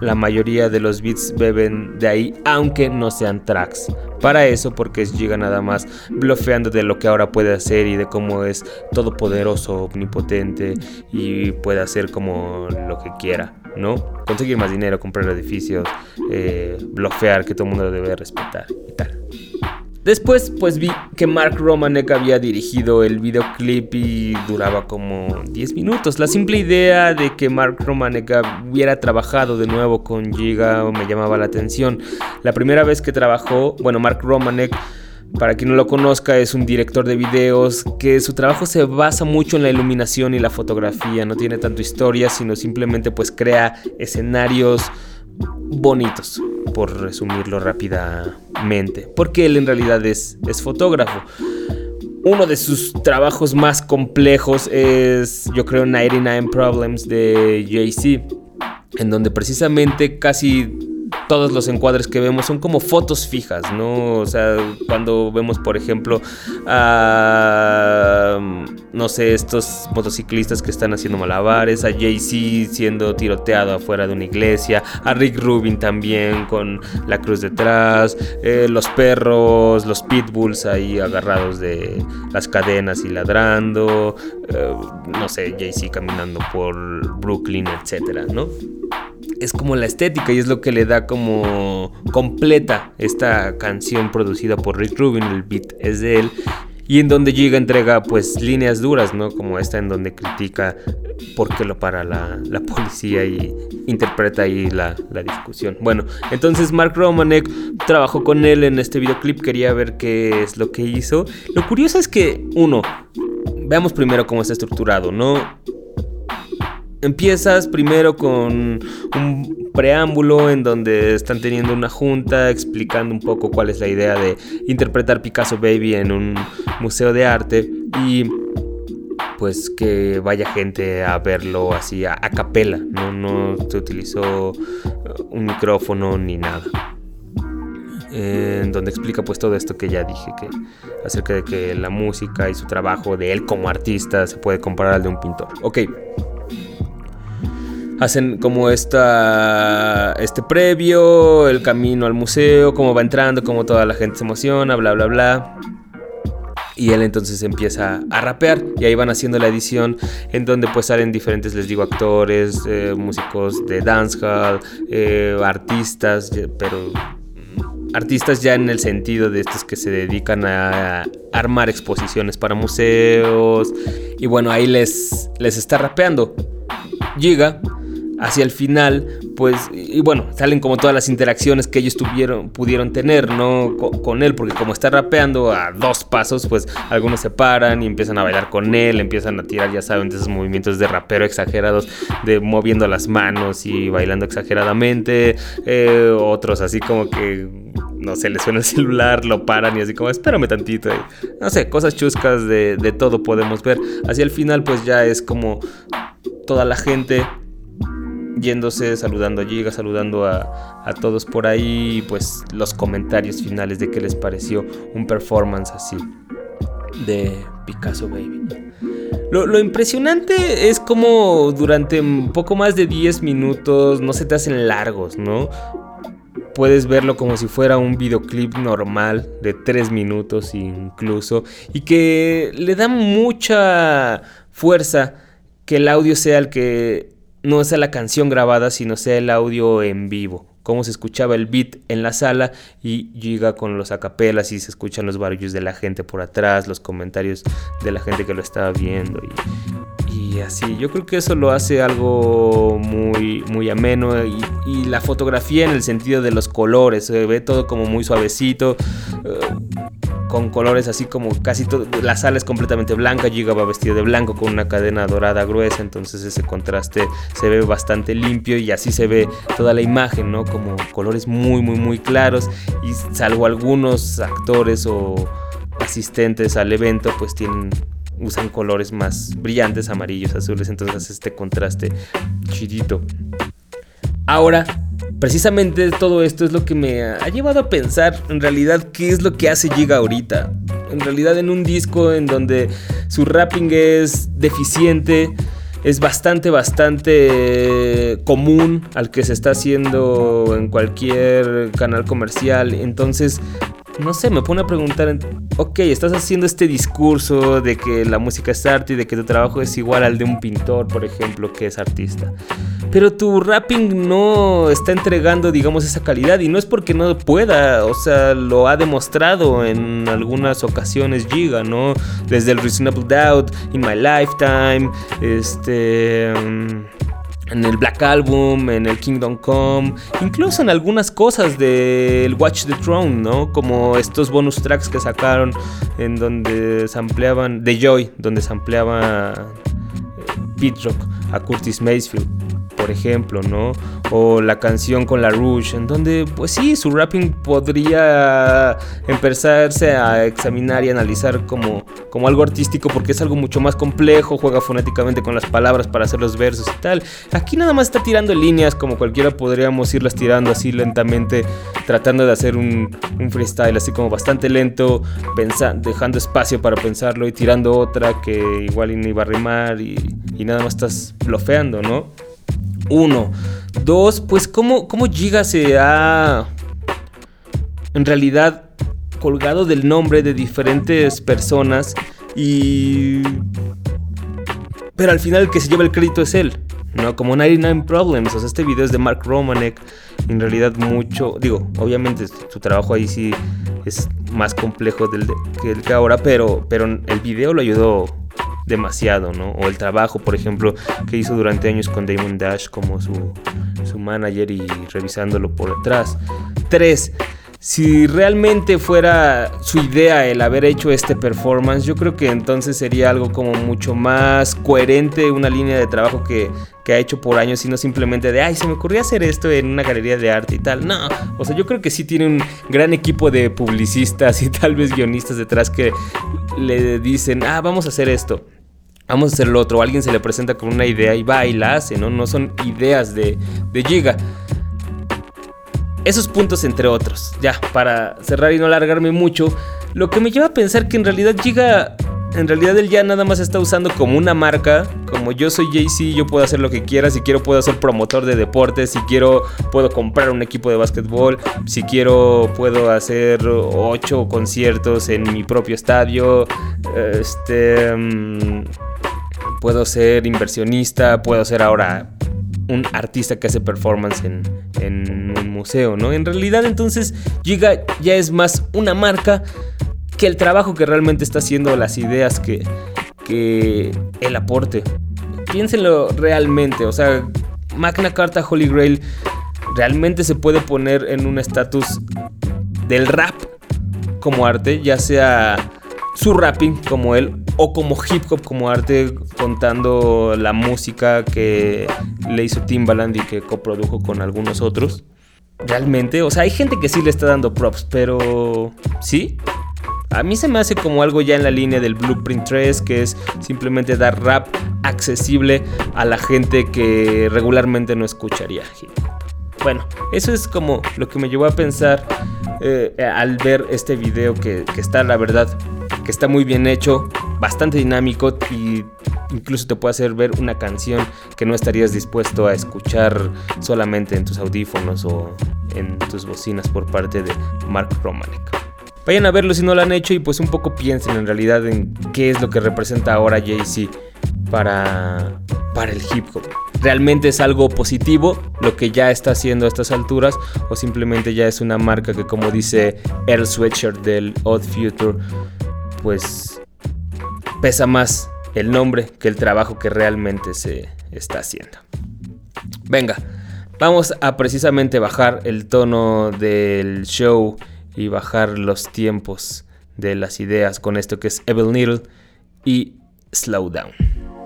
La mayoría de los beats beben de ahí, aunque no sean tracks. Para eso, porque Giga nada más blofeando de lo que ahora puede hacer y de cómo es todopoderoso, omnipotente y puede hacer como lo que quiera, ¿no? Conseguir más dinero, comprar edificios, eh, que todo el mundo debe respetar y tal. Después pues vi que Mark Romanek había dirigido el videoclip y duraba como 10 minutos. La simple idea de que Mark Romanek hubiera trabajado de nuevo con Giga me llamaba la atención. La primera vez que trabajó, bueno, Mark Romanek para quien no lo conozca, es un director de videos que su trabajo se basa mucho en la iluminación y la fotografía. No tiene tanto historia, sino simplemente pues crea escenarios bonitos, por resumirlo rápidamente. Porque él en realidad es, es fotógrafo. Uno de sus trabajos más complejos es, yo creo, 99 Problems de Jay-Z, en donde precisamente casi todos los encuadres que vemos son como fotos fijas, ¿no? O sea, cuando vemos, por ejemplo, a, no sé, estos motociclistas que están haciendo malabares, a Jay-Z siendo tiroteado afuera de una iglesia, a Rick Rubin también con la cruz detrás, eh, los perros, los pitbulls ahí agarrados de las cadenas y ladrando, eh, no sé, Jay-Z caminando por Brooklyn, etcétera, ¿no? Es como la estética y es lo que le da como completa esta canción producida por Rick Rubin, el beat es de él. Y en donde llega entrega pues líneas duras, ¿no? Como esta en donde critica por qué lo para la, policía y interpreta ahí la, la, discusión. Bueno, entonces Mark Romanek trabajó con él en este videoclip, quería ver qué es lo que hizo. Lo curioso es que, uno, veamos primero cómo está estructurado, ¿no? Empiezas primero con un preámbulo en donde están teniendo una junta explicando un poco cuál es la idea de interpretar Picasso Baby en un museo de arte y pues que vaya gente a verlo así a, capela, ¿no? no se utilizó uh, un micrófono ni nada. En donde explica pues todo esto que ya dije, que acerca de que la música y su trabajo de él como artista se puede comparar al de un pintor. Ok, hacen como esta, este previo, el camino al museo, cómo va entrando, cómo toda la gente se emociona, bla, bla, bla. Y él entonces empieza a rapear y ahí van haciendo la edición en donde pues salen diferentes, les digo, actores, eh, músicos de dancehall, eh, artistas, pero artistas ya en el sentido de estos que se dedican a armar exposiciones para museos. Y bueno, ahí les, les está rapeando. Llega hacia el final, pues, y bueno, salen como todas las interacciones que ellos tuvieron, pudieron tener, ¿no? Con, él, porque como está rapeando a dos pasos, pues algunos se paran y empiezan a bailar con él, empiezan a tirar, ya saben, de esos movimientos de rapero exagerados, de moviendo las manos y bailando exageradamente, eh, otros así como que no sé, le suena el celular, lo paran y así como, espérame tantito. no sé, cosas chuscas de, de, todo podemos ver. Hacia el final, pues ya es como toda la gente yéndose, saludando a Giga, saludando a, a, todos por ahí, pues los comentarios finales de qué les pareció un performance así de Picasso Baby. Lo, lo, impresionante es como durante un poco más de 10 minutos no se te hacen largos, ¿no? Puedes verlo como si fuera un videoclip normal de 3 minutos incluso y que le da mucha fuerza que el audio sea el que no sea la canción grabada, sino sea el audio en vivo. Cómo se escuchaba el beat en la sala y llega con los acapelas y se escuchan los barullos de la gente por atrás, los comentarios de la gente que lo estaba viendo y, así. Yo creo que eso lo hace algo muy, muy ameno y, y, la fotografía en el sentido de los colores, se ve todo como muy suavecito. Uh, con colores así como casi todo. La sala es completamente blanca, Giga va vestido de blanco con una cadena dorada gruesa, entonces ese contraste se ve bastante limpio y así se ve toda la imagen, ¿no? Como colores muy, muy, muy claros y salvo algunos actores o asistentes al evento, pues tienen usan colores más brillantes, amarillos, azules, entonces este contraste chidito. Ahora, precisamente todo esto es lo que me ha llevado a pensar en realidad qué es lo que hace Giga ahorita. En realidad en un disco en donde su rapping es deficiente, es bastante, bastante común al que se está haciendo en cualquier canal comercial. Entonces no sé, me pone a preguntar, ok, estás haciendo este discurso de que la música es arte y de que tu trabajo es igual al de un pintor, por ejemplo, que es artista. Pero tu rapping no está entregando, digamos, esa calidad y no es porque no pueda, o sea, lo ha demostrado en algunas ocasiones Giga, ¿no? Desde el Reasonable Doubt, In My Lifetime, este... Mm, en el Black Album, en el Kingdom Come, incluso en algunas cosas del Watch the Throne, ¿no? Como estos bonus tracks que sacaron en donde se ampliaban, de Joy, donde se ampliaba Beat Rock a Curtis Mayfield por ejemplo, ¿no? O la canción con la Rouge, en donde, pues sí, su rapping podría empezarse a examinar y analizar como, como algo artístico, porque es algo mucho más complejo, juega fonéticamente con las palabras para hacer los versos y tal. Aquí nada más está tirando líneas, como cualquiera podríamos irlas tirando así lentamente, tratando de hacer un, freestyle así como bastante lento, dejando espacio para pensarlo y tirando otra que igual ni iba a rimar y, y nada más estás blofeando, ¿no? Uno. Dos, pues cómo, cómo Giga se ha en realidad colgado del nombre de diferentes personas y... Pero al final el que se lleva el crédito es él, ¿no? Como 99 Problems, o sea, este video es de Mark Romanek, en realidad mucho, digo, obviamente su trabajo ahí sí es más complejo que el que ahora, pero, pero el video lo ayudó demasiado, ¿no? O el trabajo, por ejemplo, que hizo durante años con Damon Dash como su, su manager y revisándolo por detrás. Tres, si realmente fuera su idea el haber hecho este performance, yo creo que entonces sería algo como mucho más coherente, una línea de trabajo que, que, ha hecho por años y no simplemente de, ay, se me ocurrió hacer esto en una galería de arte y tal. No, o sea, yo creo que sí tiene un gran equipo de publicistas y tal vez guionistas detrás que le dicen, ah, vamos a hacer esto vamos a hacer lo otro. Alguien se le presenta con una idea y va y la hace, ¿no? No son ideas de, de Giga. Esos puntos entre otros. Ya, para cerrar y no alargarme mucho, lo que me lleva a pensar que en realidad Giga, en realidad él ya nada más está usando como una marca, como yo soy Jay-Z, yo puedo hacer lo que quiera, si quiero puedo ser promotor de deportes, si quiero puedo comprar un equipo de básquetbol, si quiero puedo hacer ocho conciertos en mi propio estadio, este... Mm, puedo ser inversionista, puedo ser ahora un artista que hace performance en, un museo, ¿no? En realidad entonces Giga ya es más una marca que el trabajo que realmente está haciendo, las ideas que, que el aporte. Piénsenlo realmente, o sea, Magna Carta Holy Grail realmente se puede poner en un estatus del rap como arte, ya sea su rapping como él o como hip hop como arte contando la música que le hizo Timbaland y que coprodujo con algunos otros. Realmente, o sea, hay gente que sí le está dando props, pero ¿sí? A mí se me hace como algo ya en la línea del Blueprint 3, que es simplemente dar rap accesible a la gente que regularmente no escucharía hip. Bueno, eso es como lo que me llevó a pensar eh, al ver este video que, que está, la verdad, que está muy bien hecho, bastante dinámico y incluso te puede hacer ver una canción que no estarías dispuesto a escuchar solamente en tus audífonos o en tus bocinas por parte de Mark Romanek. Vayan a verlo si no lo han hecho y pues un poco piensen en realidad en qué es lo que representa ahora Jay-Z para, para el hip hop. ¿Realmente es algo positivo lo que ya está haciendo a estas alturas o simplemente ya es una marca que como dice Earl Sweatshirt del Odd Future pues pesa más el nombre que el trabajo que realmente se está haciendo. Venga, vamos a precisamente bajar el tono del show y bajar los tiempos de las ideas con esto que es Evil Needle y Slow Down.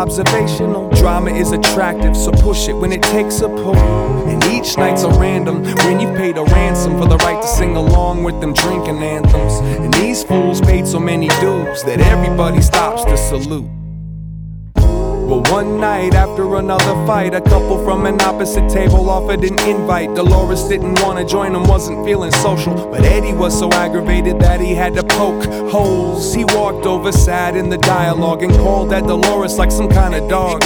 Observational. Drama is attractive, so push it when it takes a pull. And each night's a random when you paid a ransom for the right to sing along with them drinking anthems. And these fools paid so many dues that everybody stops to salute. One night after another fight, a couple from an opposite table offered an invite. Dolores didn't want to join them, wasn't feeling social. But Eddie was so aggravated that he had to poke holes. He walked over, sat in the dialogue, and called at Dolores like some kind of dog.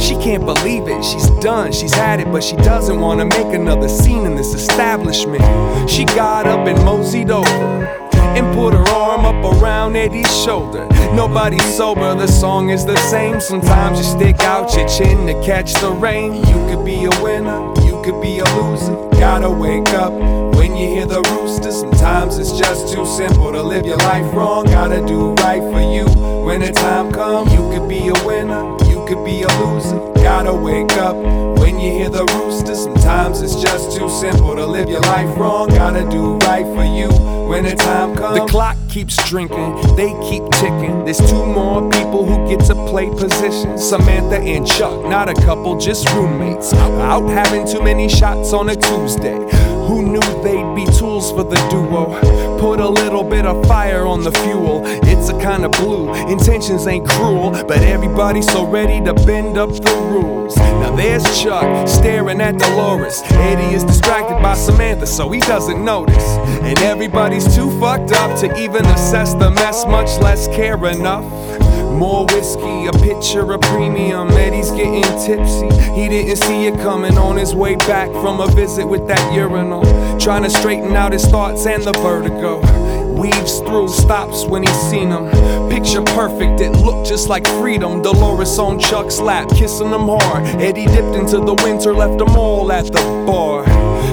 She can't believe it, she's done, she's had it, but she doesn't wanna make another scene in this establishment. She got up and moseyed over and put her arm up around Eddie's shoulder. Nobody's sober, the song is the same. Sometimes you stick out your chin to catch the rain. You could be a winner, you could be a loser. Gotta wake up when you hear the rooster. Sometimes it's just too simple to live your life wrong. Gotta do right for you when the time comes. You could be a winner, could be a loser. Gotta wake up when you hear the rooster. Sometimes it's just too simple to live your life wrong. Gotta do right for you when the time comes. The clock keeps drinking, they keep ticking. There's two more people who get to play position Samantha and Chuck, not a couple, just roommates. Out having too many shots on a Tuesday. Who knew they'd be tools for the duo? Put a little bit of fire on the fuel. It's a kind of blue. Intentions ain't cruel, but everybody's so ready to bend up the rules. Now there's Chuck staring at Dolores. Eddie is distracted by Samantha, so he doesn't notice. And everybody's too fucked up to even assess the mess, much less care enough. More whiskey, a pitcher of premium. Eddie's getting tipsy. He didn't see it coming on his way back from a visit with that urinal. Trying to straighten out his thoughts and the vertigo. Weaves through, stops when he's seen him. Picture perfect, it looked just like freedom. Dolores on Chuck's lap, kissing him hard. Eddie dipped into the winter, left them all at the bar.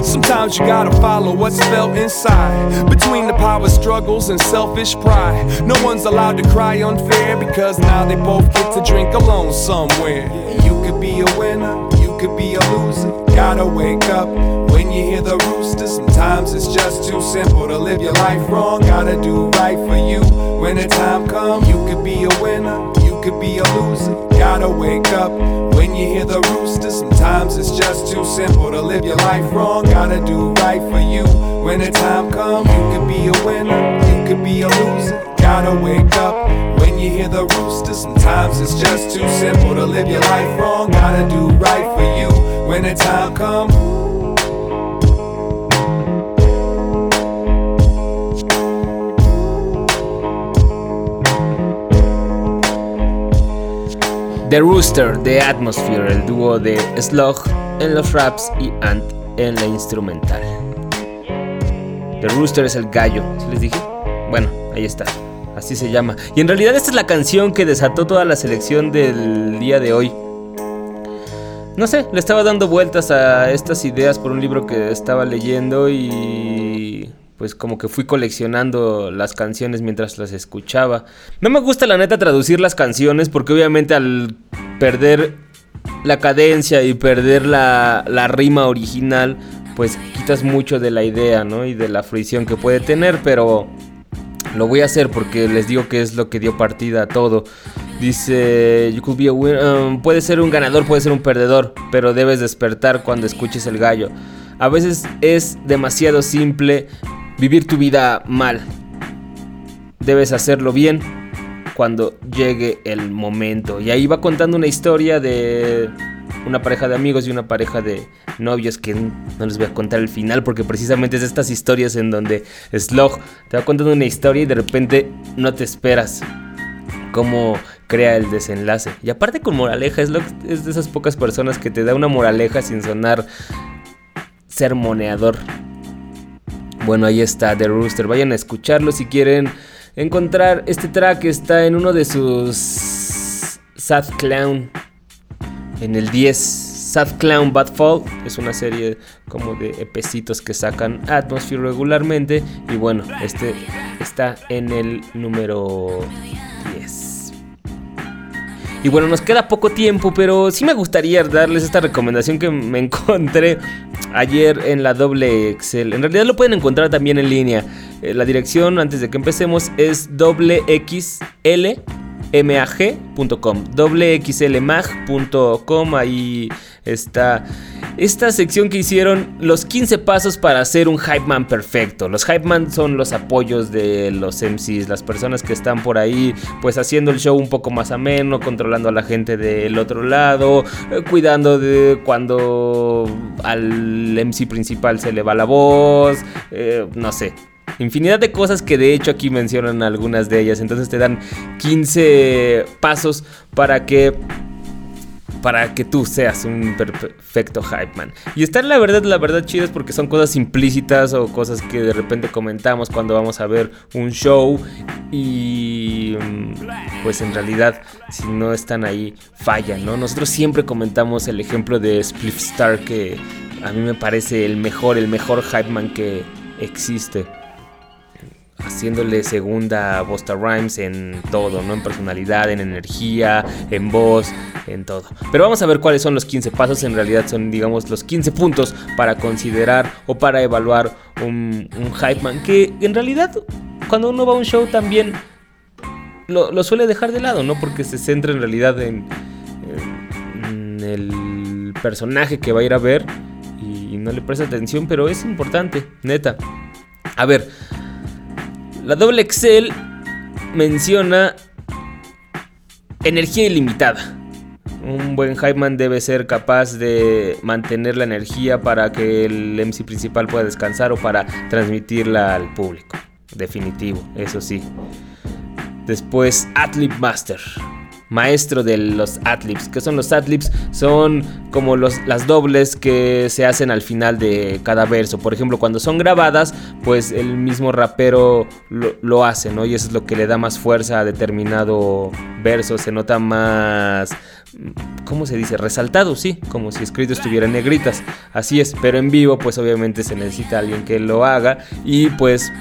Sometimes you gotta follow what's felt inside. Between the power struggles and selfish pride. No one's allowed to cry unfair because now they both get to drink alone somewhere. You could be a winner, you could be a loser. Gotta wake up when you hear the rooster. Sometimes it's just too simple to live your life wrong. Gotta do right for you when the time comes. You could be a winner, you could be a loser. Gotta wake up when you hear the rooster. Sometimes it's just too simple to live your life wrong. Gotta do right for you when the time comes. You could be a winner, you could be a loser. Gotta wake up when you hear the rooster. Sometimes it's just too simple to live your life wrong. Gotta do right for you when the time comes. The Rooster, The Atmosphere, el dúo de Slug en los raps y Ant en la instrumental. The Rooster es el gallo, ¿sí les dije? Bueno, ahí está, así se llama. Y en realidad esta es la canción que desató toda la selección del día de hoy. No sé, le estaba dando vueltas a estas ideas por un libro que estaba leyendo y pues como que fui coleccionando las canciones mientras las escuchaba. No me gusta la neta traducir las canciones porque obviamente al perder la cadencia y perder la, la rima original, pues quitas mucho de la idea, ¿no? Y de la fruición que puede tener, pero lo voy a hacer porque les digo que es lo que dio partida a todo. Dice, you could be a um, puede ser un ganador, puede ser un perdedor, pero debes despertar cuando escuches el gallo. A veces es demasiado simple vivir tu vida mal. Debes hacerlo bien cuando llegue el momento. Y ahí va contando una historia de una pareja de amigos y una pareja de novios que no les voy a contar el final porque precisamente es de estas historias en donde Slog te va contando una historia y de repente no te esperas cómo crea el desenlace. Y aparte con moraleja, Slug es de esas pocas personas que te da una moraleja sin sonar sermoneador. Bueno, ahí está The Rooster. Vayan a escucharlo si quieren encontrar este track. Está en uno de sus Sad Clown. En el 10. Sad Clown Bad Fall. Es una serie como de epecitos que sacan Atmosphere regularmente. Y bueno, este está en el número 10. Y bueno, nos queda poco tiempo, pero sí me gustaría darles esta recomendación que me encontré ayer en la doble Excel. En realidad lo pueden encontrar también en línea. Eh, la dirección, antes de que empecemos, es doble XL mag.com, xlmag.com, ahí está esta sección que hicieron los 15 pasos para hacer un hype man perfecto. Los hype man son los apoyos de los MCs, las personas que están por ahí pues haciendo el show un poco más ameno, controlando a la gente del otro lado, eh, cuidando de cuando al MC principal se le va la voz, eh, no sé, Infinidad de cosas que de hecho aquí mencionan algunas de ellas. Entonces te dan 15 pasos para que para que tú seas un perfecto hype man. Y están la verdad, la verdad chidas porque son cosas implícitas o cosas que de repente comentamos cuando vamos a ver un show y mm, pues en realidad si no están ahí fallan, ¿no? Nosotros siempre comentamos el ejemplo de Spliff Star que a mí me parece el mejor, el mejor hype man que existe haciéndole segunda a Busta Rhymes en todo, ¿no? En personalidad, en energía, en voz, en todo. Pero vamos a ver cuáles son los 15 pasos. En realidad son, digamos, los 15 puntos para considerar o para evaluar un, hype man. Que en realidad, cuando uno va a un show también lo, suele dejar de lado, ¿no? Porque se centra en realidad en, en el personaje que va a ir a ver y no le presta atención, pero es importante, neta. A ver, la doble Excel menciona energía ilimitada. Un buen man debe ser capaz de mantener la energía para que el MC principal pueda descansar o para transmitirla al público. Definitivo, eso sí. Después, Atlip Master maestro de los adlibs. ¿Qué son los adlibs? Son como los, las dobles que se hacen al final de cada verso. Por ejemplo, cuando son grabadas, pues el mismo rapero lo, hace, ¿no? Y eso es lo que le da más fuerza a determinado verso. Se nota más... ¿Cómo se dice? Resaltado, sí, como si escrito estuviera en negritas. Así es, pero en vivo pues obviamente se necesita alguien que lo haga y pues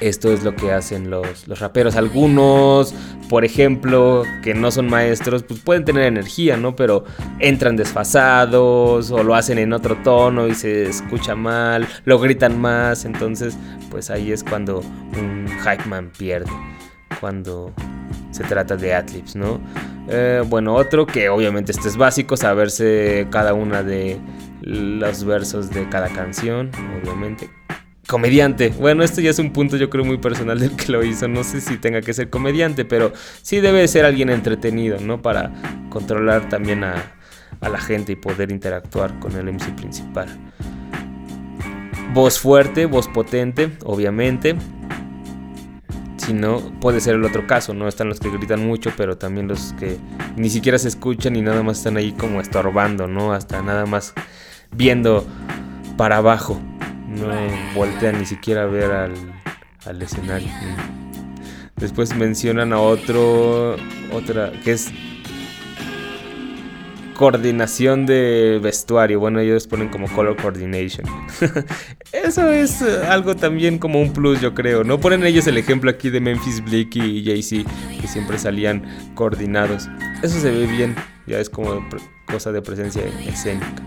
esto es lo que hacen los, los, raperos. Algunos, por ejemplo, que no son maestros, pues pueden tener energía, ¿no? Pero entran desfasados o lo hacen en otro tono y se escucha mal, lo gritan más. Entonces, pues ahí es cuando un hype man pierde. Cuando se trata de adlibs, ¿no? Eh, bueno, otro que obviamente este es básico, saberse cada una de los versos de cada canción, obviamente comediante. Bueno, esto ya es un punto yo creo muy personal del que lo hizo. No sé si tenga que ser comediante, pero sí debe ser alguien entretenido, ¿no? Para controlar también a, la gente y poder interactuar con el MC principal. Voz fuerte, voz potente, obviamente. Si no, puede ser el otro caso, ¿no? Están los que gritan mucho, pero también los que ni siquiera se escuchan y nada más están ahí como estorbando, ¿no? Hasta nada más viendo para abajo no voltea ni siquiera a ver al, escenario. Después mencionan a otro, otra, que es coordinación de vestuario. Bueno, ellos ponen como color coordination. Eso es eh, algo también como un plus, yo creo. No ponen ellos el ejemplo aquí de Memphis Bleak y Jay-Z, que siempre salían coordinados. Eso se ve bien, ya es como cosa de presencia escénica.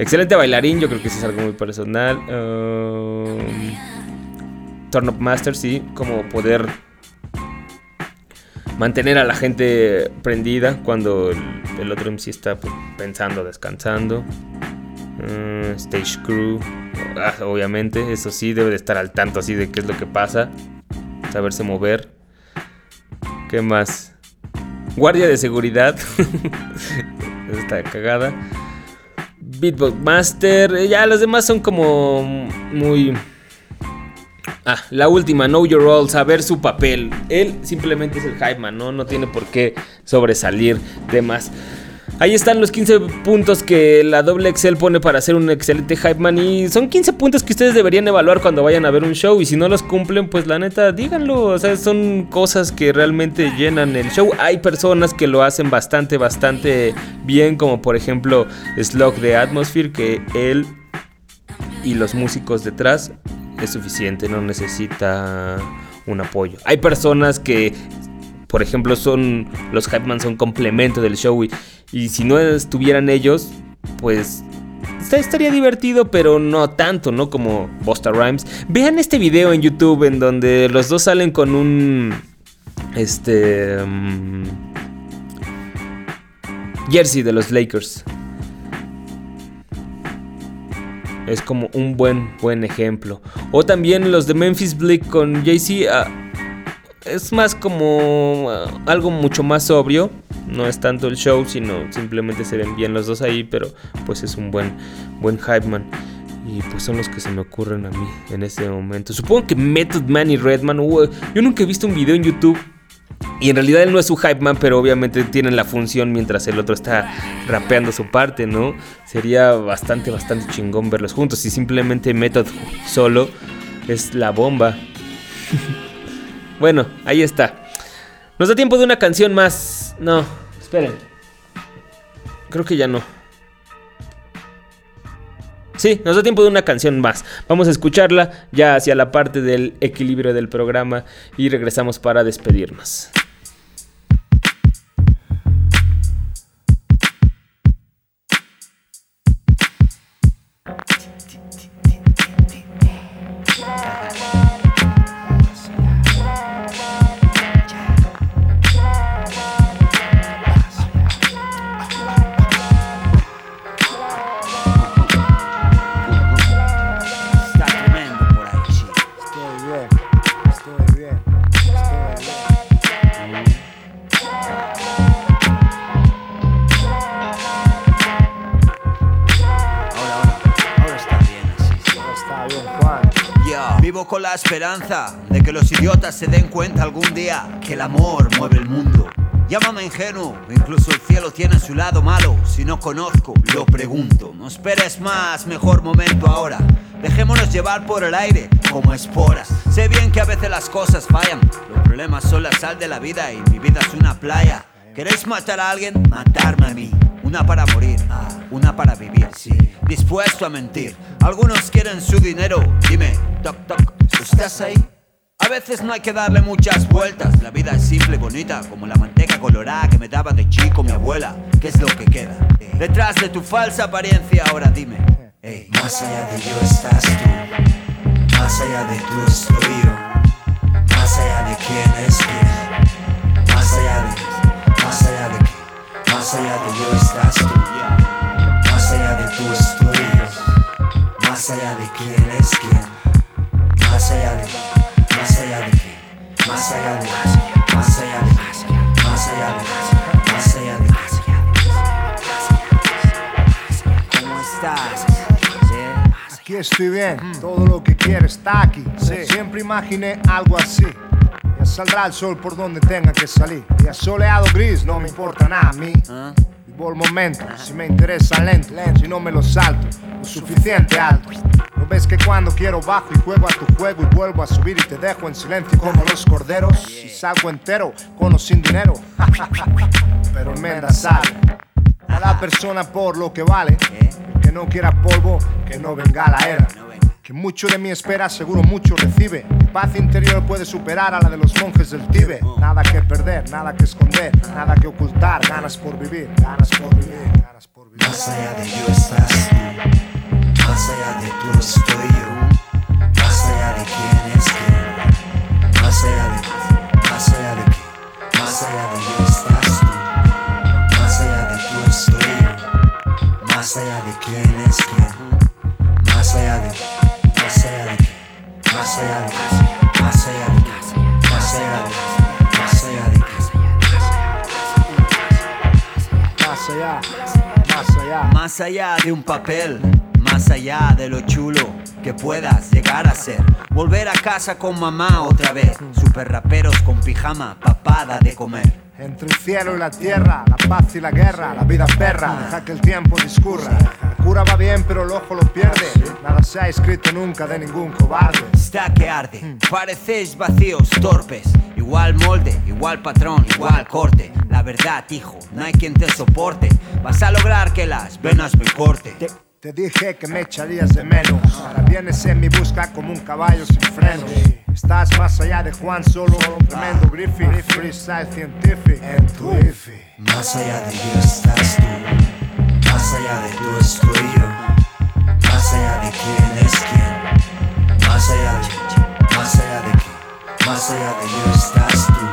Excelente bailarín, yo creo que eso es algo muy personal. Um, Turn Up Master, sí, como poder mantener a la gente prendida cuando el, otro MC está pues, pensando, descansando. Uh, stage Crew, ah, obviamente, eso sí, debe de estar al tanto así de qué es lo que pasa, saberse mover. ¿Qué más? Guardia de seguridad. está cagada. Beatbox Master. Eh, ya los demás son como muy... Ah, la última, Know Your Role, saber su papel. Él simplemente es el hype man, ¿no? No tiene por qué sobresalir de más. Ahí están los 15 puntos que la doble Excel pone para ser un excelente hype man. Y son 15 puntos que ustedes deberían evaluar cuando vayan a ver un show. Y si no los cumplen, pues la neta, díganlo. O sea, son cosas que realmente llenan el show. Hay personas que lo hacen bastante, bastante bien. Como por ejemplo Slug de Atmosphere, que él y los músicos detrás es suficiente. No necesita un apoyo. Hay personas que por ejemplo, son los Hypeman son complemento del show y, si no estuvieran ellos, pues estaría divertido, pero no tanto, ¿no? Como Busta Rhymes. Vean este video en YouTube en donde los dos salen con un. Este. Um, jersey de los Lakers. Es como un buen, buen ejemplo. O también los de Memphis Bleak con Jay-Z. Ah, es más como ah, algo mucho más sobrio. No es tanto el show, sino simplemente se ven bien los dos ahí, pero pues es un buen, buen hype man. Y pues son los que se me ocurren a mí en este momento. Supongo que Method Man y Redman. yo nunca he visto un video en YouTube. Y en realidad él no es su hype man, pero obviamente tienen la función mientras el otro está rapeando su parte, ¿no? Sería bastante, bastante chingón verlos juntos. Y simplemente Method solo es la bomba. bueno, ahí está. Nos da tiempo de una canción más. No, esperen. Creo que ya no. Sí, nos da tiempo de una canción más. Vamos a escucharla ya hacia la parte del equilibrio del programa y regresamos para despedirnos. Esperanza de que los idiotas se den cuenta algún día que el amor mueve el mundo. Llámame ingenuo, incluso el cielo tiene su lado malo. Si no conozco, lo pregunto. No esperes más, mejor momento ahora. Dejémonos llevar por el aire como esporas. Sé bien que a veces las cosas fallan. Los problemas son la sal de la vida y mi vida es una playa. ¿Queréis matar a alguien? Matarme a mí. Una para morir, una para vivir. Sí. Dispuesto a mentir. Algunos quieren su dinero. Dime, toc toc, ¿Estás ahí? A veces no hay que darle muchas vueltas. La vida es simple y bonita, como la manteca colorada que me daba de chico mi abuela. ¿Qué es lo que queda? Detrás de tu falsa apariencia, ahora dime. Más allá de yo estás tú. Más allá de tú estoy yo. Más allá de quién es quién. Más allá de. Más allá de qué. Más allá de yo estás tú. Más allá de tú estoy yo. Más allá de quién es quién. Más allá de, más allá de más allá de, más allá de, más allá de, más allá de. ¿Cómo estás? Aquí estoy bien, todo lo que quiero está aquí. Siempre imaginé algo así. Ya saldrá el sol por donde tenga que salir. Ya soleado gris, no me importa nada a mí. El momento, si me interesa lento, si no me lo salto, lo suficiente alto. ¿No ves que cuando quiero bajo y juego a tu juego y vuelvo a subir y te dejo en silencio como los corderos? Y salgo entero, con o sin dinero. Pero enmenda sale. A la persona por lo que vale. Que no quiera polvo, que no venga la era. Mucho de mí espera, seguro mucho recibe. Paz interior puede superar a la de los monjes del Tíbet. Nada que perder, nada que esconder, nada que ocultar. Ganas por vivir, ganas por vivir, ganas por vivir. Más allá de yo estás más allá de tú estoy yo. Más allá de quién es quién. Más allá de, más allá de qué. Más allá estás. Más allá de tú estoy yo. Más allá de quién es quién. Más allá de, Más allá de, más allá de qué. Más allá de, más allá de qué. Más allá, más allá. Más allá de un papel más allá de lo chulo que puedas llegar a ser. Volver a casa con mamá otra vez. Super raperos con pijama, papada de comer. Entre el cielo y la tierra, la paz y la guerra, la vida perra, deja que el tiempo discurra. La cura va bien, pero el ojo lo pierde. Nada se ha escrito nunca de ningún cobarde. Está que arde, parecéis vacíos, torpes. Igual molde, igual patrón, igual corte. La verdad, hijo, no hay quien te soporte. Vas a lograr que las venas me corten. Te dije que me echarías de menos. Ahora vienes en mi busca como un caballo sin freno. Estás más allá de Juan Solo, tremendo Griffith, freestyle científico. En tu IFI. Más allá de yo estás tú, más allá de tú estoy yo, más allá de quién es quién, más allá de, más allá de qué, más allá de yo estás tú,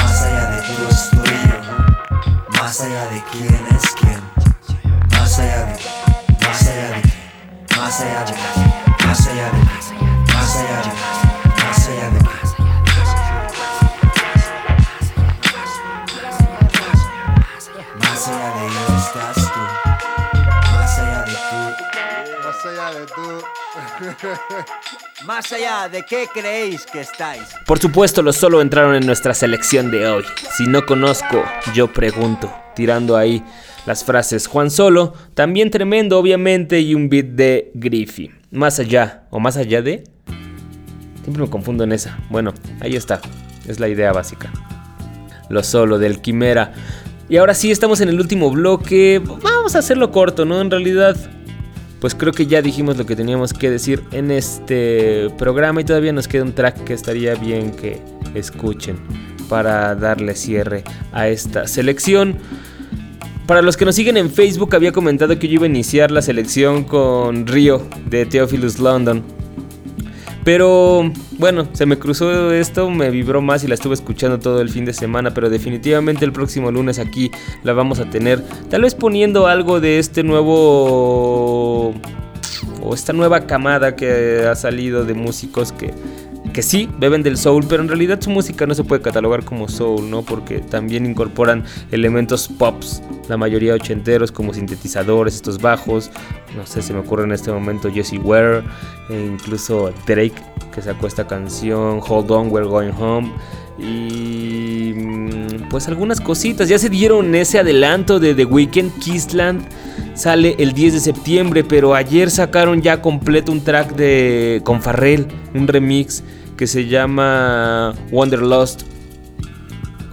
más allá de tú estoy yo, más allá de quién es quién, más allá de qué, más allá de, más allá de, más allá de, más allá de qué. Más allá de yo estás tú. Más allá de tú. Más allá de tú. Más allá de qué creéis que estáis. Por supuesto, los solo entraron en nuestra selección de hoy. Si no conozco, yo pregunto. Tirando ahí las frases Juan Solo, también tremendo obviamente, y un beat de Griffy. Más allá, o más allá de... Siempre me confundo en esa. Bueno, ahí está. Es la idea básica. Lo solo del Quimera. Y ahora sí, estamos en el último bloque. Vamos a hacerlo corto, ¿no? En realidad, pues creo que ya dijimos lo que teníamos que decir en este programa y todavía nos queda un track que estaría bien que escuchen para darle cierre a esta selección. Para los que nos siguen en Facebook había comentado que yo iba a iniciar la selección con Río de Theophilus London. Pero bueno, se me cruzó esto, me vibró más y la estuve escuchando todo el fin de semana, pero definitivamente el próximo lunes aquí la vamos a tener, tal vez poniendo algo de este nuevo o esta nueva camada que ha salido de músicos que que sí beben del soul, pero en realidad su música no se puede catalogar como soul, ¿no? Porque también incorporan elementos pops, la mayoría ochenteros como sintetizadores, estos bajos, no sé, se me ocurre en este momento Jesse Ware, e incluso Drake que sacó esta canción Hold On We're Going Home y mm, pues algunas cositas, ya se dieron ese adelanto de The Weeknd Kissland sale el 10 de septiembre, pero ayer sacaron ya completo un track de con Farrell, un remix que se llama Wanderlust.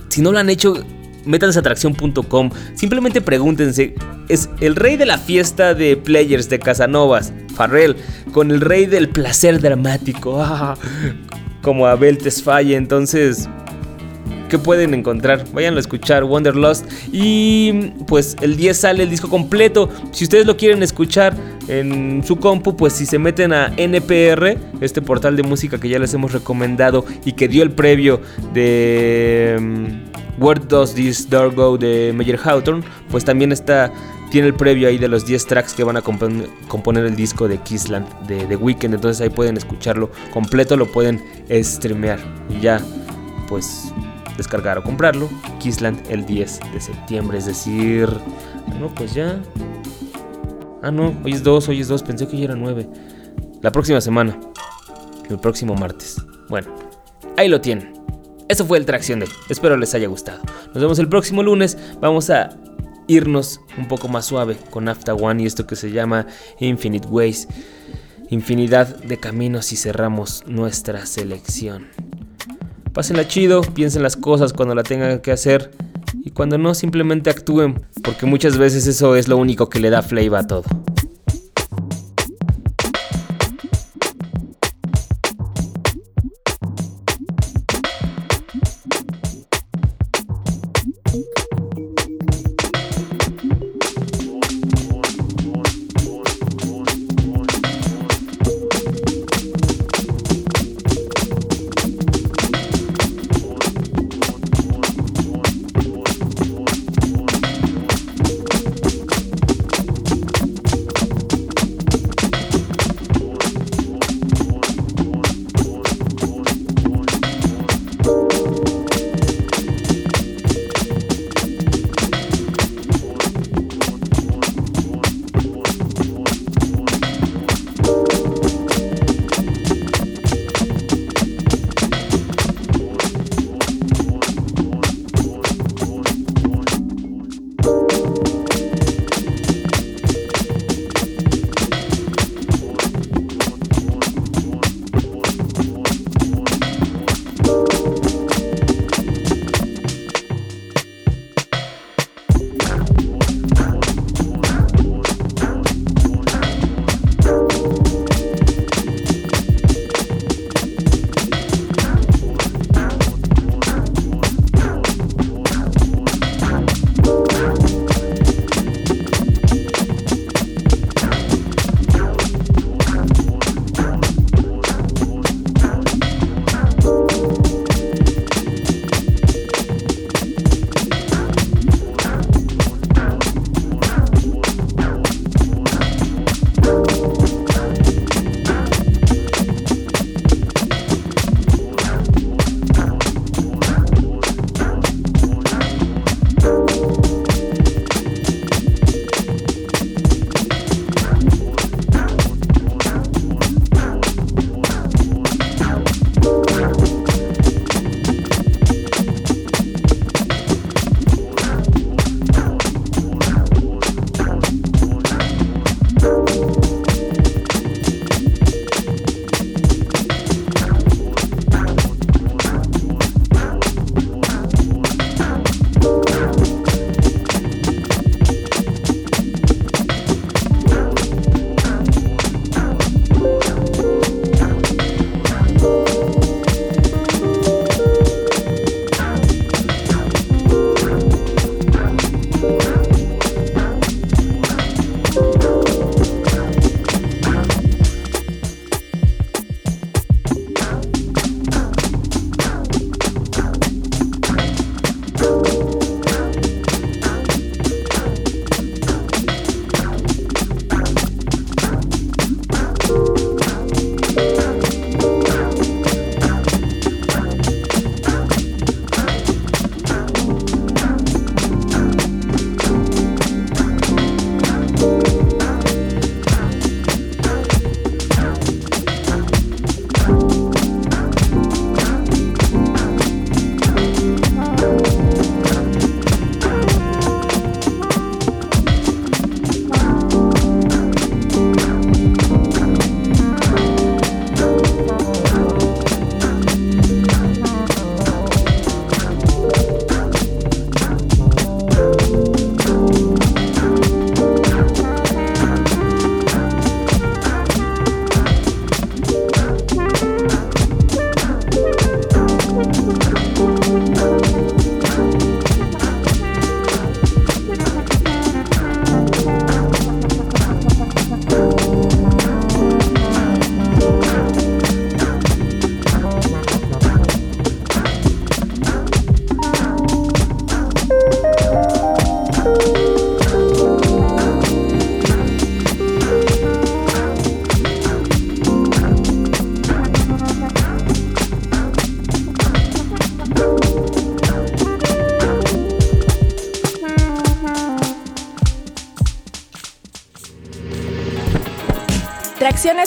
Si no lo han hecho, métanse a atracción.com. Simplemente pregúntense, es el rey de la fiesta de players de Casanovas, Farrell, con el rey del placer dramático, ah, como Abel Tesfaye, entonces ¿Qué pueden encontrar? Vayan a escuchar Wanderlust. Y pues el 10 sale el disco completo. Si ustedes lo quieren escuchar en su compu, pues si se meten a NPR, este portal de música que ya les hemos recomendado y que dio el previo de um, Where Does This Door Go de Major Hawthorne, pues también está tiene el previo ahí de los 10 tracks que van a componer, el disco de Kissland de The Weeknd. Entonces ahí pueden escucharlo completo, lo pueden streamear. Y ya, pues descargar o comprarlo. Kissland el 10 de septiembre, es decir, no, pues ya. Ah, no, hoy es 2, hoy es 2, pensé que ya era 9. La próxima semana, el próximo martes. Bueno, ahí lo tienen. Eso fue el Tracción de Espero les haya gustado. Nos vemos el próximo lunes. Vamos a irnos un poco más suave con After One y esto que se llama Infinite Ways. Infinidad de caminos y cerramos nuestra selección. Pásenla chido, piensen las cosas cuando la tengan que hacer y cuando no simplemente actúen, porque muchas veces eso es lo único que le da flavor a todo.